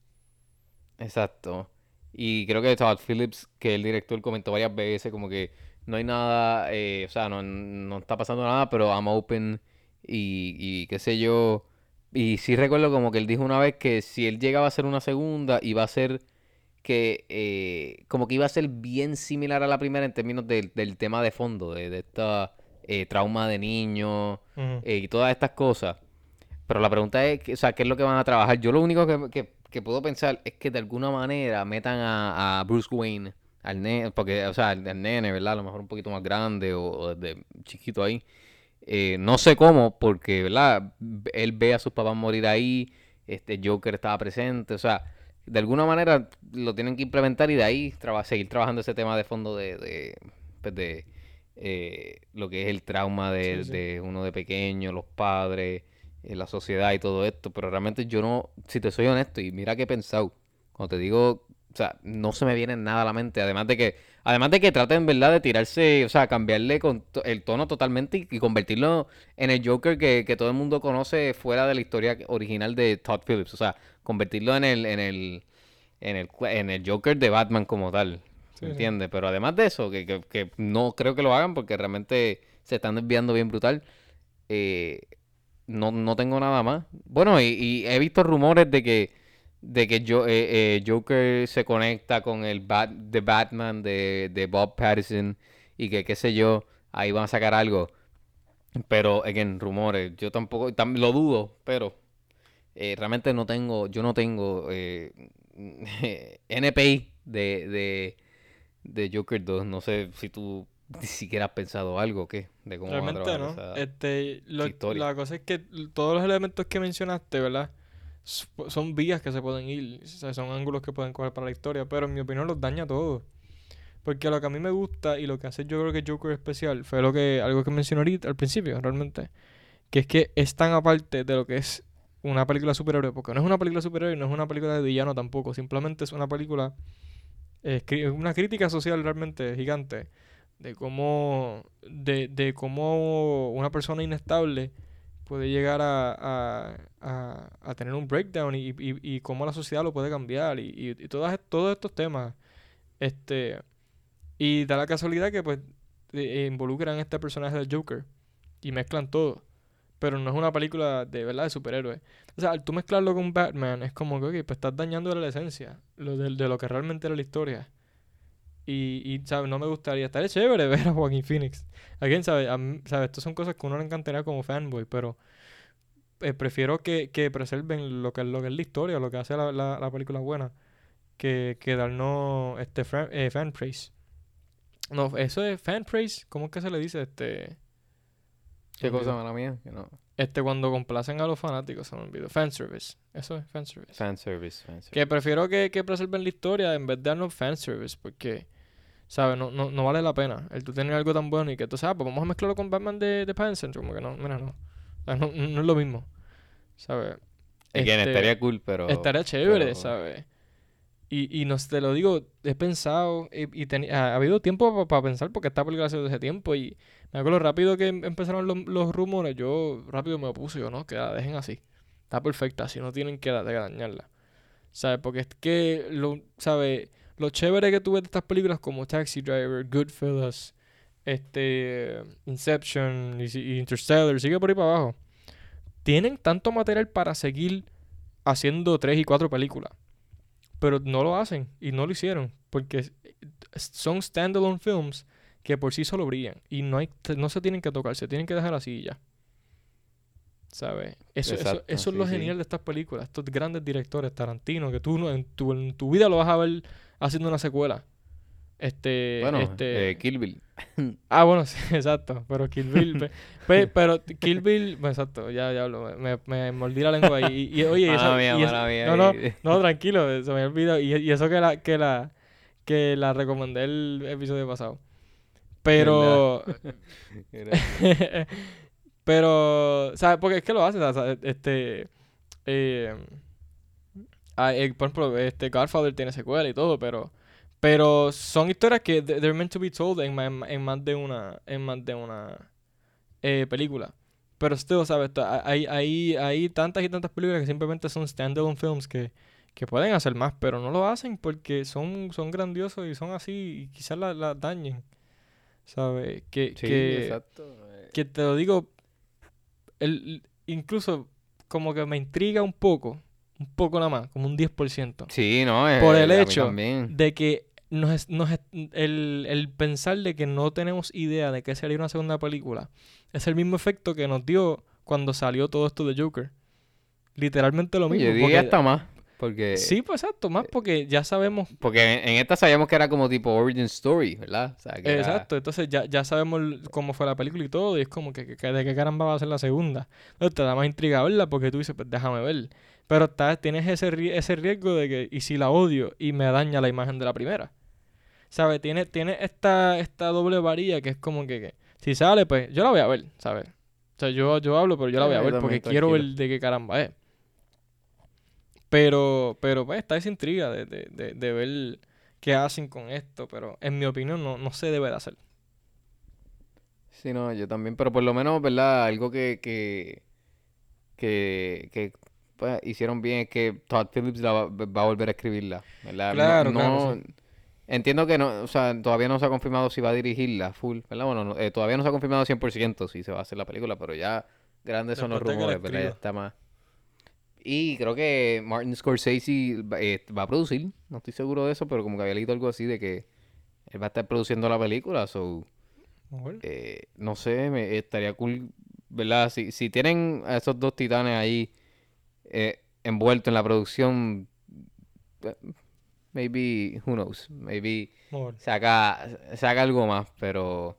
Exacto. Y creo que Todd Phillips, que el director comentó varias veces como que no hay nada, eh, o sea, no, no está pasando nada, pero I'm open y, y qué sé yo. Y sí recuerdo como que él dijo una vez que si él llegaba a hacer una segunda, iba a ser que, eh, como que iba a ser bien similar a la primera en términos del, del tema de fondo, de, de esta eh, trauma de niño eh, y todas estas cosas. Pero la pregunta es, o sea, ¿qué es lo que van a trabajar? Yo lo único que, que- que puedo pensar es que de alguna manera metan a, a Bruce Wayne, al nene, porque, o sea, al, al nene, ¿verdad? A lo mejor un poquito más grande o, o desde chiquito ahí. Eh, no sé cómo, porque, ¿verdad? Él ve a sus papás morir ahí, este Joker estaba presente, o sea, de alguna manera lo tienen que implementar y de ahí traba- seguir trabajando ese tema de fondo de, de, pues, de, eh, lo que es el trauma de, Sí, sí. de uno de pequeño, los padres, eh, la sociedad y todo esto, pero realmente yo no, si te soy honesto, y mira que he pensado, cuando te digo, sea, no se me viene nada a la mente, además de que, además de que traten, ¿verdad?, de tirarse, o sea, cambiarle con el tono totalmente y, y convertirlo en el Joker que, que todo el mundo conoce fuera de la historia original de Todd Phillips, o sea, convertirlo en el, en el, en el, en el Joker de Batman como tal, sí. ¿me entiendes? Pero además de eso, que, que, que no creo que lo hagan porque realmente se están desviando bien brutal, eh, no, no tengo nada más. Bueno, y, y he visto rumores de que de que yo, eh, eh, Joker se conecta con el Bat, de Batman de, de Bob Pattinson y que qué sé yo, ahí van a sacar algo. Pero, again, rumores, yo tampoco, tam- lo dudo, pero eh, realmente no tengo, yo no tengo eh, NPI de, de, de Joker 2. No sé si tú ni siquiera has pensado algo o qué, de cómo a Realmente no. esa- Este, lo- la cosa es que todos los elementos que mencionaste, ¿verdad? Son vías que se pueden ir, son ángulos que pueden coger para la historia, pero en mi opinión los daña todo. Porque lo que a mí me gusta y lo que hace yo creo que Joker especial fue lo que algo que mencioné ahorita al principio, realmente, que es que es tan aparte de lo que es una película superhéroe, porque no es una película superhéroe, no es una película de villano tampoco, simplemente es una película eh, una crítica social realmente gigante de cómo de, de cómo una persona inestable puede llegar a, a, a- tener un breakdown y, y, cómo la sociedad lo puede cambiar y, y, todas, todos estos temas este y da la casualidad que pues eh, involucran a este personaje del Joker y mezclan todo pero no es una película de verdad de superhéroes. O sea al tú mezclarlo con Batman es como que ok, pues estás dañando la esencia lo de, de lo que realmente era la historia y, y ¿sabes? No me gustaría. Estaría chévere ver a Joaquín Phoenix. Alguien sabe, a mí- ¿sabes? Estas son cosas que uno le encantaría como fanboy, pero eh, prefiero que, que preserven lo que, lo que es la historia, lo que hace la, la, la película buena, que, que darnos este fan, eh, fan praise. No, eso es fan praise, ¿cómo es que se le dice? Este, ¿Qué cosa, mala mía? Que no. Este, cuando complacen a los fanáticos, se me olvidó. Fan service. Eso es fan service. Fanservice, fanservice. Que prefiero que, que preserven la historia en vez de darnos fanservice, porque, ¿sabes? No, no, no vale la pena el tú tener algo tan bueno y que tú sabes, pues vamos a mezclarlo con Batman de, de Pattinson. Como que no, mira, no. O sea, no, no es lo mismo, ¿sabes? Este, estaría cool, pero... Estaría chévere, pero- ¿sabes? Y, y no te lo digo, he pensado y, y teni- ha, ha habido tiempo para pensar porque esta película hace ese tiempo y me acuerdo rápido que em- empezaron los, los rumores, yo rápido me opuse, yo no, que la dejen así. Está perfecta, así no tienen que, que dañarla. ¿Sabes? Porque es que, lo, ¿sabes? Lo chévere que tú ves de estas películas como Taxi Driver, Goodfellas, este, Inception Interstellar, sigue por ahí para abajo. Tienen tanto material para seguir haciendo tres y cuatro películas. Pero no lo hacen y no lo hicieron. Porque son standalone films que por sí solo brillan. Y no, hay, no se tienen que tocar, se tienen que dejar así ya. ¿Sabes? Eso, eso, eso es lo sí. genial de estas películas. Estos grandes directores, Tarantino, que tú no- en, tu, en tu vida lo vas a ver haciendo una secuela. Este, Bueno, este, eh, Kill Bill. Ah, bueno, sí, exacto. Pero Kill Bill. pe- pe- pero Kill Bill. pues, Exacto, ya, ya hablo. Me, me mordí la lengua ahí. Y, y, oye, eso, Mala mía, y No, no, no, tranquilo, se me olvidó. Y, y eso que la, que la, que la recomendé el episodio pasado. Pero. Pero. ¿Sabes? Porque es que lo hace. o sea, Este. Eh, ah, eh, por ejemplo, este Godfather tiene secuela y todo, pero. Pero son historias que th- they're meant to be told en, ma- en, en más de una, en más de una eh, película. Pero still, ¿sabes? Hay, hay, hay tantas y tantas películas que simplemente son standalone films que, que pueden hacer más, pero no lo hacen porque son, son grandiosos y son así y quizás la, la dañen. ¿Sabes? Que, Sí, que, exacto. que te lo digo, el, incluso como que me intriga un poco, un poco nada más, como un 10%, Sí, no, eh, por el hecho de que nos, es- nos es- el, el pensar de que no tenemos idea de que sería una segunda película es el mismo efecto que nos dio cuando salió todo esto de Joker. Literalmente lo mismo. Yo diría hasta más, porque... Sí, pues exacto, más porque ya sabemos Porque en, en esta sabíamos que era como tipo origin story, ¿verdad? O sea, que era- Exacto, entonces ya, ya sabemos cómo fue la película y todo, y es como que, de qué caramba va a ser la segunda. Entonces te da más intriga verla porque tú dices, pues déjame ver. Pero está, tienes ese, ese riesgo de que, y si la odio y me daña la imagen de la primera. ¿Sabes? Tiene, tiene esta, esta doble varilla que es como que, que si sale, pues yo la voy a ver, ¿sabes? O sea, yo, yo hablo, pero yo la voy a Eh, ver porque quiero ver de qué caramba es. Pero, pero pues está esa intriga de, de, de, de ver qué hacen con esto, pero en mi opinión no, no se debe de hacer. Sí, no, yo también, pero por lo menos, ¿verdad? Algo que, que, que, que pues, hicieron bien es que Todd Phillips la va, va a volver a escribirla, ¿verdad? No- Claro, no, claro, sí. Entiendo que no, o sea, todavía no se ha confirmado si va a dirigirla full, ¿verdad? Bueno, no, eh, todavía no se ha confirmado 100% si se va a hacer la película, pero ya grandes son los rumores, ¿verdad? Ya está más. Y creo que Martin Scorsese va, eh, va a producir, no estoy seguro de eso, pero como que había leído algo así de que él va a estar produciendo la película, so... Eh, no sé, me estaría cool, ¿verdad? Si, si tienen a esos dos titanes ahí eh, envueltos en la producción, eh, maybe, who knows, maybe saca, saca algo más, pero,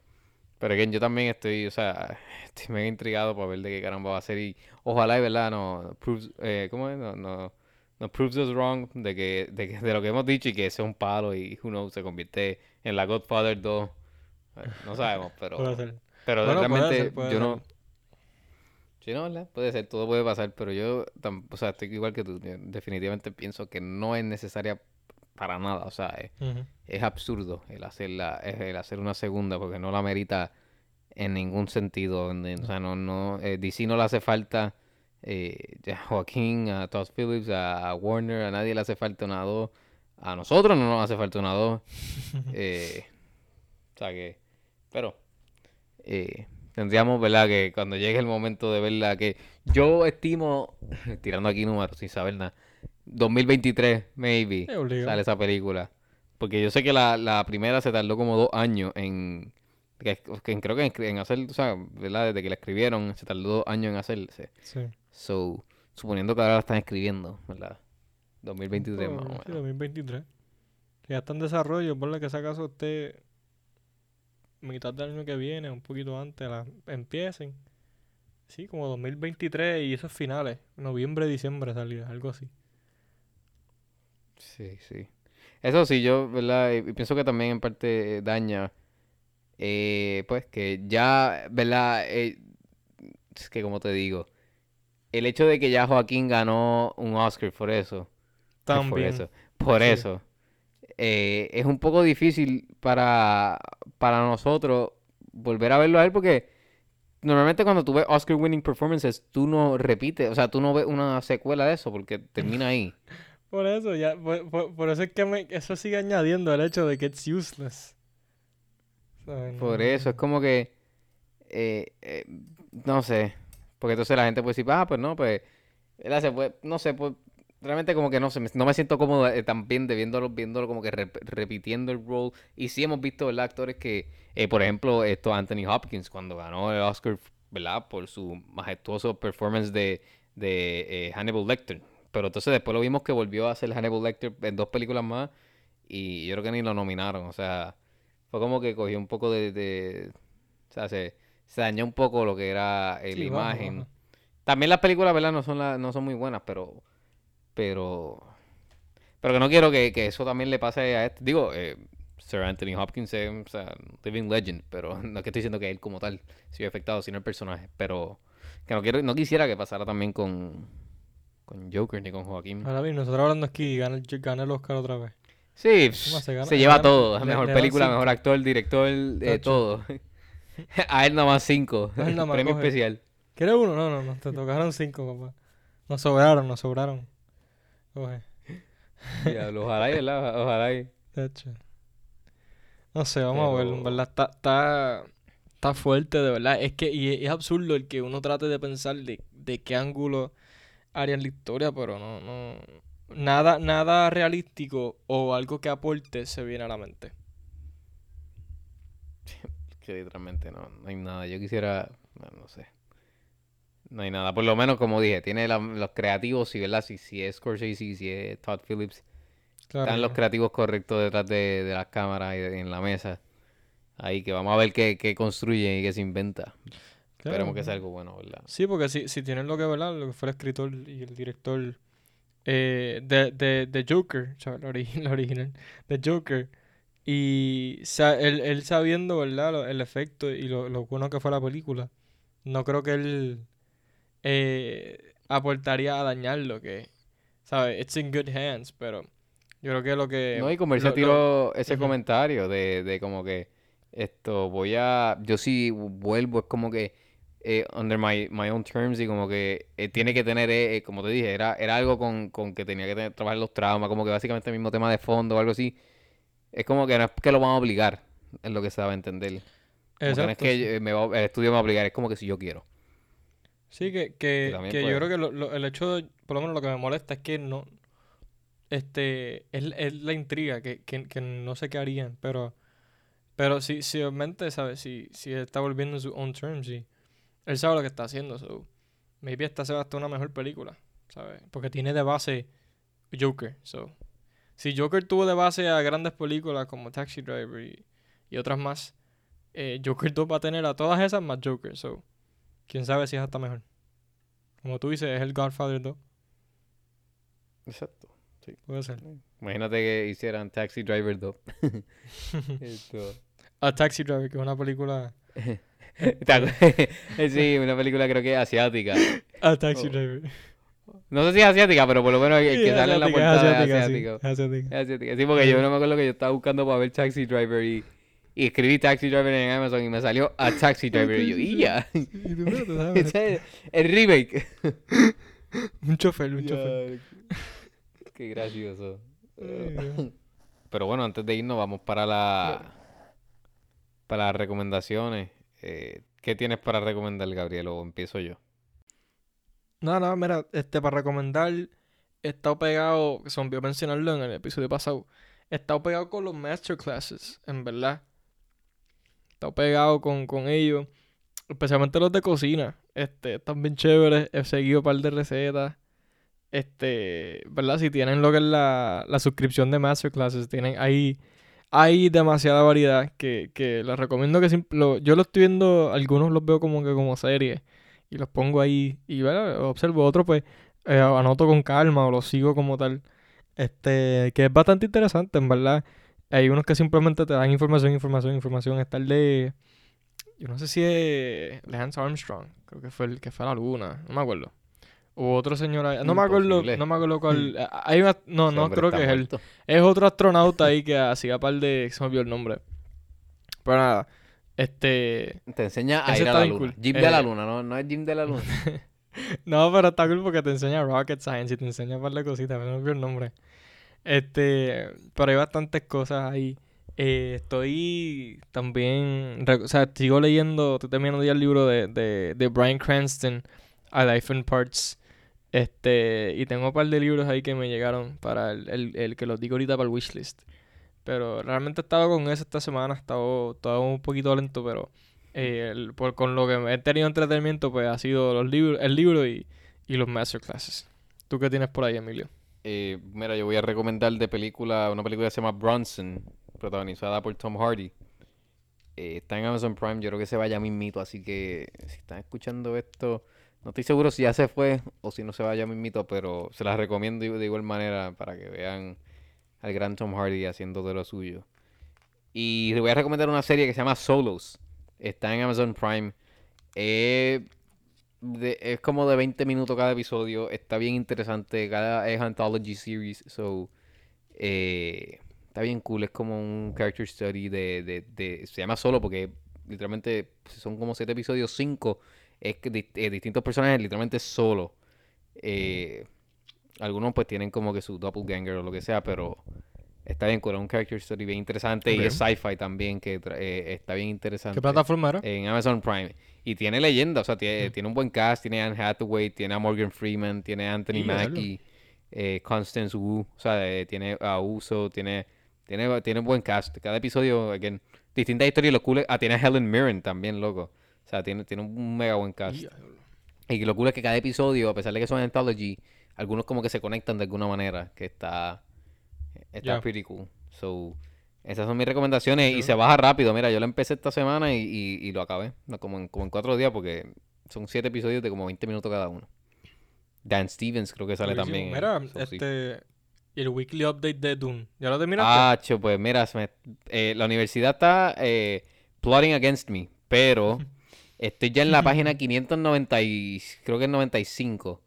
pero again, yo también estoy, o sea, estoy mega intrigado para ver de qué caramba va a ser y ojalá y, ¿verdad? No, proves, eh, ¿cómo es? No, no, no proves us wrong de que, de que, de lo que hemos dicho y que sea un palo y, who knows, se convierte en la Godfather 2. Eh, No sabemos, pero... Pero Bueno, puede realmente ser, puede yo no. Sí, no, ¿verdad? Puede ser, todo puede pasar, pero yo, o sea, estoy igual que tú. yo definitivamente pienso que no es necesaria para nada. O sea, es, absurdo el hacerla, el hacer una segunda porque no la merita en ningún sentido. en- en- O sea, no, no, eh, DC no le hace falta eh, a Joaquín, a Todd Phillips, a, a Warner, a nadie le hace falta una 2. A nosotros no nos hace falta una 2. Eh, o sea que, pero eh, tendríamos, ¿verdad? Que cuando llegue el momento de verla, que yo estimo, tirando aquí números sin saber nada, 2023, maybe, sale esa película. Porque yo sé que la, la primera se tardó como dos años en, que, que creo que en, en hacer, o sea, ¿verdad? Desde que la escribieron, se tardó dos años en hacerse. Sí. So, suponiendo que ahora la están escribiendo, ¿verdad? 2023 más o Por- sí, menos. 2023. Que ya está en desarrollo, por la que si acaso esté mitad del año que viene, un poquito antes, la, empiecen. Sí, como 2023 y esos finales, noviembre, diciembre salida, algo así. Sí, sí. Eso sí, yo, ¿verdad? Y pienso que también en parte eh, daña, eh, pues que ya, ¿verdad? Eh, es que como te digo, el hecho de que ya Joaquín ganó un Oscar por eso, por También. eso, por Sí. eso, eh, es un poco difícil para, para nosotros volver a verlo a él porque normalmente cuando tú ves Oscar winning performances, tú no repites, o sea, tú no ves una secuela de eso porque termina ahí. Por eso, ya, por, por- eso es que me- eso sigue añadiendo el hecho de que it's useless. Por eso, es como que, eh, eh, no sé, porque entonces la gente puede decir, ah, pues no, pues, puede- no sé, pues, realmente como que no sé, no me siento cómodo eh, también de viéndolo, viéndolo como que rep- repitiendo el role, y sí hemos visto, ¿verdad? Actores que, eh, por ejemplo, esto Anthony Hopkins, cuando ganó el Oscar, ¿verdad? Por su majestuoso performance de, de Hannibal Lecter, pero entonces después lo vimos que volvió a hacer Hannibal Lecter en dos películas más, y yo creo que ni lo nominaron, o sea... Fue como que cogió un poco de, de- o sea, se, se dañó un poco lo que era eh, Sí, imagen. También las películas, ¿verdad? No son la- no son muy buenas, pero, pero, pero que no quiero que, que eso también le pase a este. Digo, eh, Sir Anthony Hopkins es, o sea, living legend, pero no es que estoy diciendo que él como tal se vio afectado, sino el personaje. Pero que no quiero, no quisiera que pasara también con, con Joker ni con Joaquín. Ahora bien, nosotros hablando aquí, gana el, gana el Oscar otra vez. Sí, Más, se gana- se lleva gana- todo. Mejor le película, mejor actor, director, eh, todo. A él nomás cinco. A él nomás Premio coge. especial. ¿Quieres uno? No, no, no. Te tocaron cinco, papá. Nos sobraron, nos sobraron. Coge. Diablo, ojalá y, ¿verdad? Ojalá y. Tacho. No sé, vamos a ver, en Pero- verdad está, está, está fuerte, de verdad. Es que y es absurdo el que uno trate de pensar de, de qué ángulo harían la historia, pero no, no. Nada, nada realístico o algo que aporte se viene a la mente. Que literalmente no, no hay nada. Yo quisiera. No, no sé. No hay nada. Por lo menos, como dije, tiene la- los creativos. Si, ¿verdad? Si, si es Scorsese, si es Todd Phillips. Claro. Están los creativos correctos detrás de, de las cámaras y de- en la mesa. Ahí que vamos a ver qué, qué construyen y qué se inventa. Claro. Esperemos que sea algo bueno, ¿verdad? Sí, porque si, si tienen lo que, ¿verdad? Lo que fue el escritor y el director eh, de, de, de Joker, o sea, la, ori- la original, de Joker, y sa- él, él sabiendo, ¿verdad? lo- el efecto y lo, lo bueno que fue la película, no creo que él eh, aportaría a dañarlo, que, ¿sabes? It's in good hands, pero yo creo que lo que... No, y Comercial lo- tiró ese Ujú. comentario de, de como que esto voy a. Yo sí vuelvo, es como que eh, under my, my own terms y como que eh, tiene que tener, eh, eh, como te dije, era, era algo con, con que tenía que tener- trabajar los traumas, como que básicamente el mismo tema de fondo o algo así. Es como que no es que lo van a obligar, es lo que se va a entender. No es que sí. me va- el estudio me va a obligar, es como que si yo quiero. Sí, que, que, que yo creo que lo- lo- el hecho, de- por lo menos lo que me molesta es que no, este, es, es la intriga, que, que, que no sé qué harían, pero, pero si, si obviamente, ¿sabes? Si, si está volviendo en su own terms, y él sabe lo que está haciendo, so, maybe esta sea hasta una mejor película, ¿sabes? Porque tiene de base Joker, so, si Joker tuvo de base a grandes películas como Taxi Driver y, y otras más, eh, Joker 2 va a tener a todas esas más Joker, so, quién sabe si es hasta mejor. Como tú dices, es el Godfather 2, Exacto. puede ser. Imagínate que hicieran Taxi Driver 2. Esto. A Taxi Driver, que es una película... Sí, una película creo que es asiática. A Taxi Oh. Driver. No sé si es asiática, pero por lo menos el Sí, que es sale en la es portada es asiática, sí, asiático. es asiática. Es asiática. Sí, porque yo no me acuerdo que yo estaba buscando para ver Taxi Driver y, y escribí Taxi Driver en Amazon y me salió a Taxi Driver y yo, ¡y ya! Es el remake. un chofer, un chofer. Qué gracioso. Pero bueno, antes de irnos vamos para la para las recomendaciones. Eh, ¿qué tienes para recomendar, Gabriel? O empiezo yo. No, no, mira, este, para recomendar, he estado pegado, se me mencionarlo en el episodio pasado, he estado pegado con los masterclasses, en verdad. He estado pegado con, con ellos, especialmente los de cocina. Este, están bien chéveres, he seguido un par de recetas. Este, ¿verdad? Si tienen lo que es la, la suscripción de masterclasses, tienen ahí, hay demasiada variedad que, que les recomiendo que lo- yo lo estoy viendo, algunos los veo como que como series y los pongo ahí y ¿verdad? observo otros pues eh, anoto con calma o los sigo como tal. Este que es bastante interesante en verdad. Hay unos que simplemente te dan información información información. Está el de yo no sé si es Lance Armstrong creo que fue el que fue a la luna no me acuerdo u otro señor ahí- no me acuerdo no me acuerdo cuál eh, hay una- no no creo que es él es otro astronauta ahí que hacía par de se me olvidó el nombre pero nada este Te enseña a ir a está la luna. cool. Jim de la Eh, luna, no, no es Jim de la luna. No, pero está cool porque te enseña rocket science y te enseña un par de cositas, pero no me olvidó el nombre. Este, pero hay bastantes cosas ahí. Eh, estoy también, o sea, sigo leyendo, estoy terminando ya el libro de, de, de Brian Cranston, A Life in Parts. Este, y tengo un par de libros ahí que me llegaron para el, el, el que los digo ahorita para el wishlist. Pero realmente he estado con eso esta semana, he estado, estado un poquito lento, pero eh, el- por, con lo que he tenido entretenimiento, pues ha sido los libros, el libro y, y los masterclasses. ¿Tú qué tienes por ahí, Emilio? Eh, mira, yo voy a recomendar de película, una película que se llama Bronson, protagonizada por Tom Hardy. Eh, está en Amazon Prime, yo creo que se vaya mismito, así que si están escuchando esto, no estoy seguro si ya se fue o si no se vaya mismito, pero se las recomiendo de igual manera para que vean al gran Tom Hardy haciendo de lo suyo. Y les voy a recomendar una serie que se llama Solos. Está en Amazon Prime. Eh, es como de 20 minutos cada episodio. Está bien interesante. Cada es anthology series. So, eh, está bien cool. Es como un character study de, de, de- se llama solo porque literalmente son como siete episodios, cinco es que di- eh, distintos personajes literalmente solo. Eh, algunos pues tienen como que su doppelganger o lo que sea, pero está bien cool. Es un character study bien interesante y es sci-fi también que eh, está bien interesante ¿Qué plataforma era? en Amazon Prime. Y tiene leyenda, o sea, tiene, Mm. tiene un buen cast, tiene Anne Hathaway, tiene a Morgan Freeman, tiene a Anthony. Mackie, eh, Constance Wu, o sea, eh, tiene a Uso, tiene, tiene, tiene un buen cast. Cada episodio, again, distintas historias, lo cool ah, tiene a Helen Mirren también, loco. O sea, tiene, tiene un mega buen cast. Y- lo cool es que cada episodio, a pesar de que son anthology, algunos como que se conectan de alguna manera, que está, está Ya. pretty cool. So, esas son mis recomendaciones y se baja rápido. Mira, yo lo empecé esta semana y, y- y lo acabé, como, en, como en cuatro días, porque son siete episodios de como 20 minutos cada uno. Dan Stevens creo que sale también. Mira, so, sí. este. Y el weekly update de Dune. ¿Ya lo terminaste? Ah, cho, pues mira, eh, la universidad está eh, plotting against me, pero estoy ya en la página 590 y creo que es 95.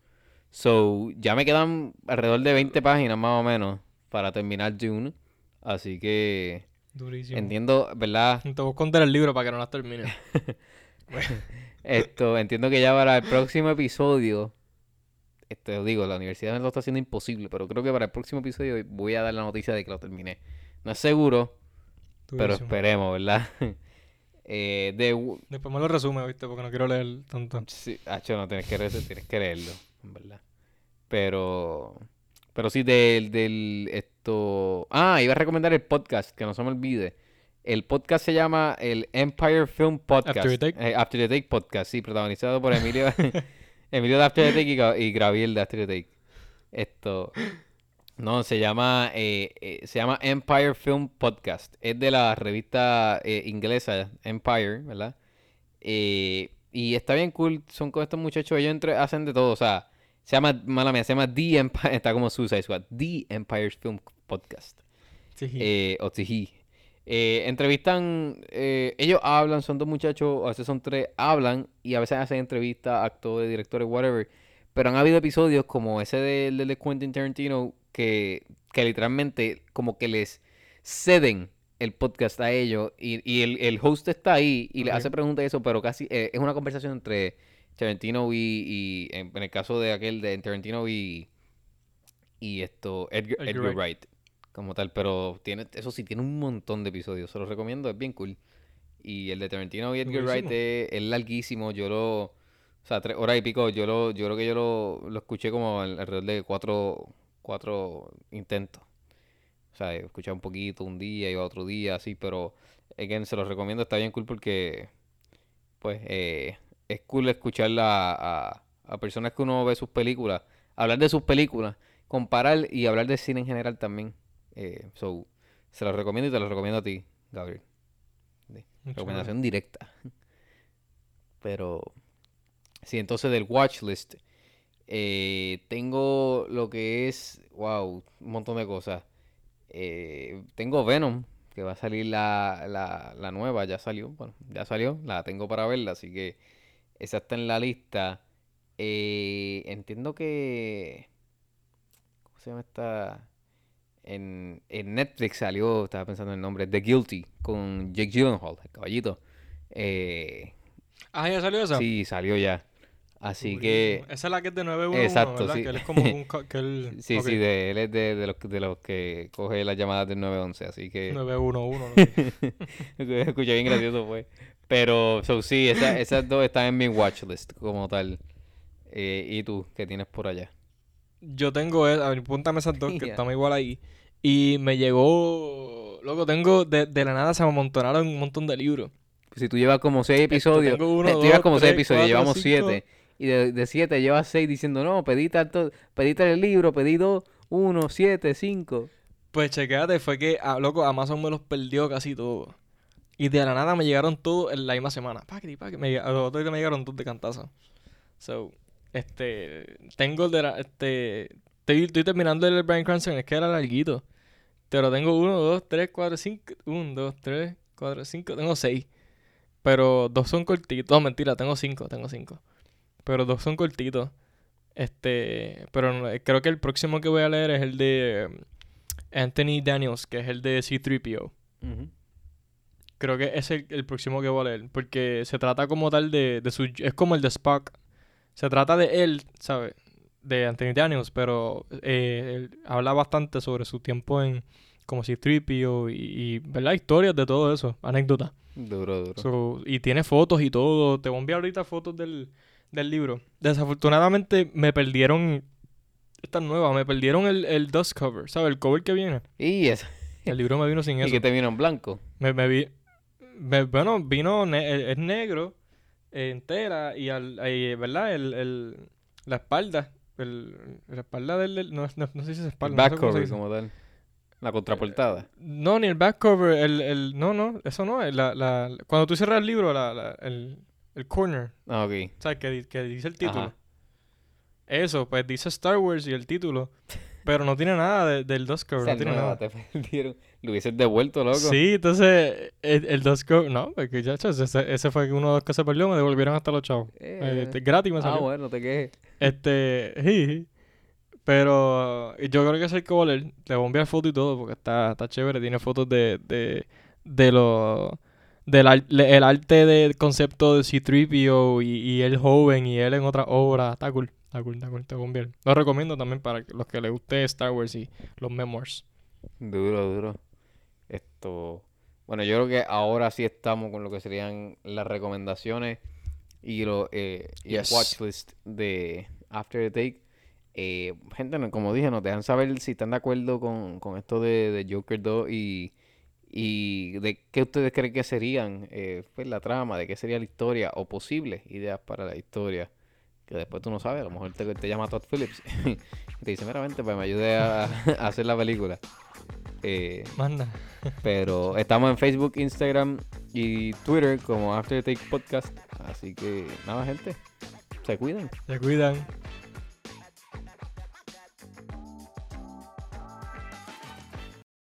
So, ya me quedan alrededor de 20 páginas más o menos para terminar Dune. Así que Durísimo. entiendo, ¿verdad? Te voy a contar el libro para que no las termine. Esto, entiendo que ya para el próximo episodio, esto digo, la universidad me lo está haciendo imposible, pero creo que para el próximo episodio voy a dar la noticia de que lo terminé. No es seguro, pero Durísimo. esperemos, ¿verdad? Eh, de, Después me lo resume, ¿viste? Porque no quiero leer tanto. Sí, Hacho, no tienes que, leer- tienes que leerlo, en verdad. Pero, pero sí, del, del, esto... Ah, iba a recomendar el podcast, que no se me olvide. El podcast se llama el Empire Film Podcast. After the Take. Eh, After the Take Podcast, sí, protagonizado por Emilio, Emilio de After the Take y, y Graviel de After the Take. Esto... No, se llama, eh, eh, se llama Empire Film Podcast. Es de la revista eh, inglesa Empire, ¿verdad? Eh, y está bien cool. Son con estos muchachos. Ellos entre, hacen de todo. O sea, se llama, mala mía, se llama The Empire. Está como Suicide Squad. The Empire Film Podcast. Sí. O. Eh, entrevistan. eh, ellos hablan. Son dos muchachos. A veces son tres. Hablan. Y a veces hacen entrevistas. Actores, directores, whatever. Pero han habido episodios como ese del de, de Quentin Tarantino. Que, que literalmente como que les ceden el podcast a ellos y, y el, el host está ahí y le hace preguntas y eso, pero casi eh, es una conversación entre Tarantino y, y en, en el caso de aquel de Tarantino y, y esto, Edgar, Edgar Edgar Wright. Wright como tal, pero tiene, eso sí, tiene un montón de episodios, se los recomiendo, es bien cool. Y el de Tarantino y Edgar Wright es, es larguísimo, yo lo, o sea, tres horas y pico, yo lo, yo creo que yo lo, lo escuché como al- alrededor de cuatro, cuatro intentos. O sea, escuché un poquito un día, iba otro día, así, pero again, se los recomiendo, está bien cool porque, pues, eh, es cool escuchar a, a, a personas que uno ve sus películas, hablar de sus películas, comparar y hablar de cine en general también. Eh, so, se los recomiendo y te los recomiendo a ti, Gabriel. Recomendación directa. Pero, sí, entonces del watchlist, eh, tengo lo que es, wow, un montón de cosas. Eh, tengo Venom, que va a salir la, la, la nueva, ya salió, bueno, ya salió, la tengo para verla, así que esa está en la lista. Eh, entiendo que, ¿cómo se llama esta? En, en Netflix salió, estaba pensando en el nombre, The Guilty, con Jake Gyllenhaal, el caballito. Eh, Ah, ya salió esa. sí, salió ya. Así que... Esa es la que es de 911, Exacto, ¿verdad? sí. Que él es como un... Que él... Sí, sí, de, él es de, de los, de los que coge las llamadas del 911, así que 911, no escuché bien gracioso fue. Pero, so, sí, esa- esas dos están en mi watchlist como tal. Eh, ¿y tú, qué tienes por allá? Yo tengo... es- A ver, púntame esas dos, que estamos igual ahí. Y me llegó... Loco, tengo... De, de la nada se me amontonaron un montón de libros. Si tú llevas como seis episodios, tengo uno, eh, tú llevas como seis tres, episodios, cuatro, llevamos cinco. siete. Y de, siete llevas seis diciendo, no, pedí tanto, pedí el libro, pedí dos, uno, siete, cinco. Pues chequéate, fue que, ah, loco, Amazon me los perdió casi todos. Y de la nada me llegaron todos en la misma semana. Paquiti, paquiti. Me, los otros me llegaron todos de cantazo. So, este, tengo de la, este, estoy, terminando el Brian Cranston, es que era larguito. Pero tengo uno, dos, tres, cuatro, cinco, uno, dos, tres, cuatro, cinco, tengo seis. Pero dos son cortitos. No, mentira, tengo cinco, tengo cinco. Pero dos son cortitos. Este, pero no- creo que el próximo que voy a leer es el de Anthony Daniels, que es el de C3PO. Ujú. Creo que es el, el próximo que voy a leer. Porque se trata como tal de, de su. Es como el de Spock. Se trata de él, ¿sabes? De Anthony Daniels, pero eh, él habla bastante sobre su tiempo en. Como C3PO y, y, ¿verdad? Historias de todo eso. Anécdotas. Duro, duro. So, y tiene fotos y todo. Te voy a enviar ahorita fotos del, del libro. Desafortunadamente me perdieron. Esta es nueva, me perdieron el, el dust cover, ¿sabes? El cover que viene. y eso. El libro me vino sin Y eso. que te vino en blanco. Me, me vi. me- bueno, vino. ne- es negro. eh, entera. Y al. ahí, ¿Verdad? El, el, la espalda. El, la espalda del. no, no, no sé si es El espalda. back no sé cover como tal. La contraportada. No, ni el back cover. El, el, no, no. Eso no. es La, la, cuando tú cierras el libro, la, la- el, el corner. Ah, ok. ¿Sabes? Que, di- que dice el título. Ajá. Eso, pues dice Star Wars y el título. Pero no tiene nada de- del dust cover. No tiene nada. te perdieron. Lo hubieses devuelto, loco. Sí, entonces el, el dust cover. No, porque ya, chas, ese, ese fue uno de los que se perdió. Me devolvieron hasta los chavos. Eh, Eh, este, gratis me ah, salió. bueno, te quejes. Este, jiji. Pero yo creo que es el que leer. Le voy a enviar fotos y todo porque está, está chévere. Tiene fotos de, de, de lo, del el arte del concepto de C-3PO y, y él joven y él en otra obra. Está cool, está cool, está cool, está cool, bien. Lo recomiendo también para los que les guste Star Wars y los memoirs. Duro, duro. Esto. Bueno, yo creo que ahora sí estamos con lo que serían las recomendaciones y lo eh, y el Yes. watchlist de After the Take. Eh, gente, como dije, nos dejan saber si están de acuerdo con, con esto de, de Joker 2 y, y de qué ustedes creen que serían eh, pues, la trama, de qué sería la historia o posibles ideas para la historia. Que después tú no sabes, a lo mejor te, te llama Todd Phillips y te dice, meramente, pues me ayude a, a hacer la película. Eh, Manda. pero estamos en Facebook, Instagram y Twitter como After Take Podcast. Así que nada, gente. Se cuidan. Se cuidan.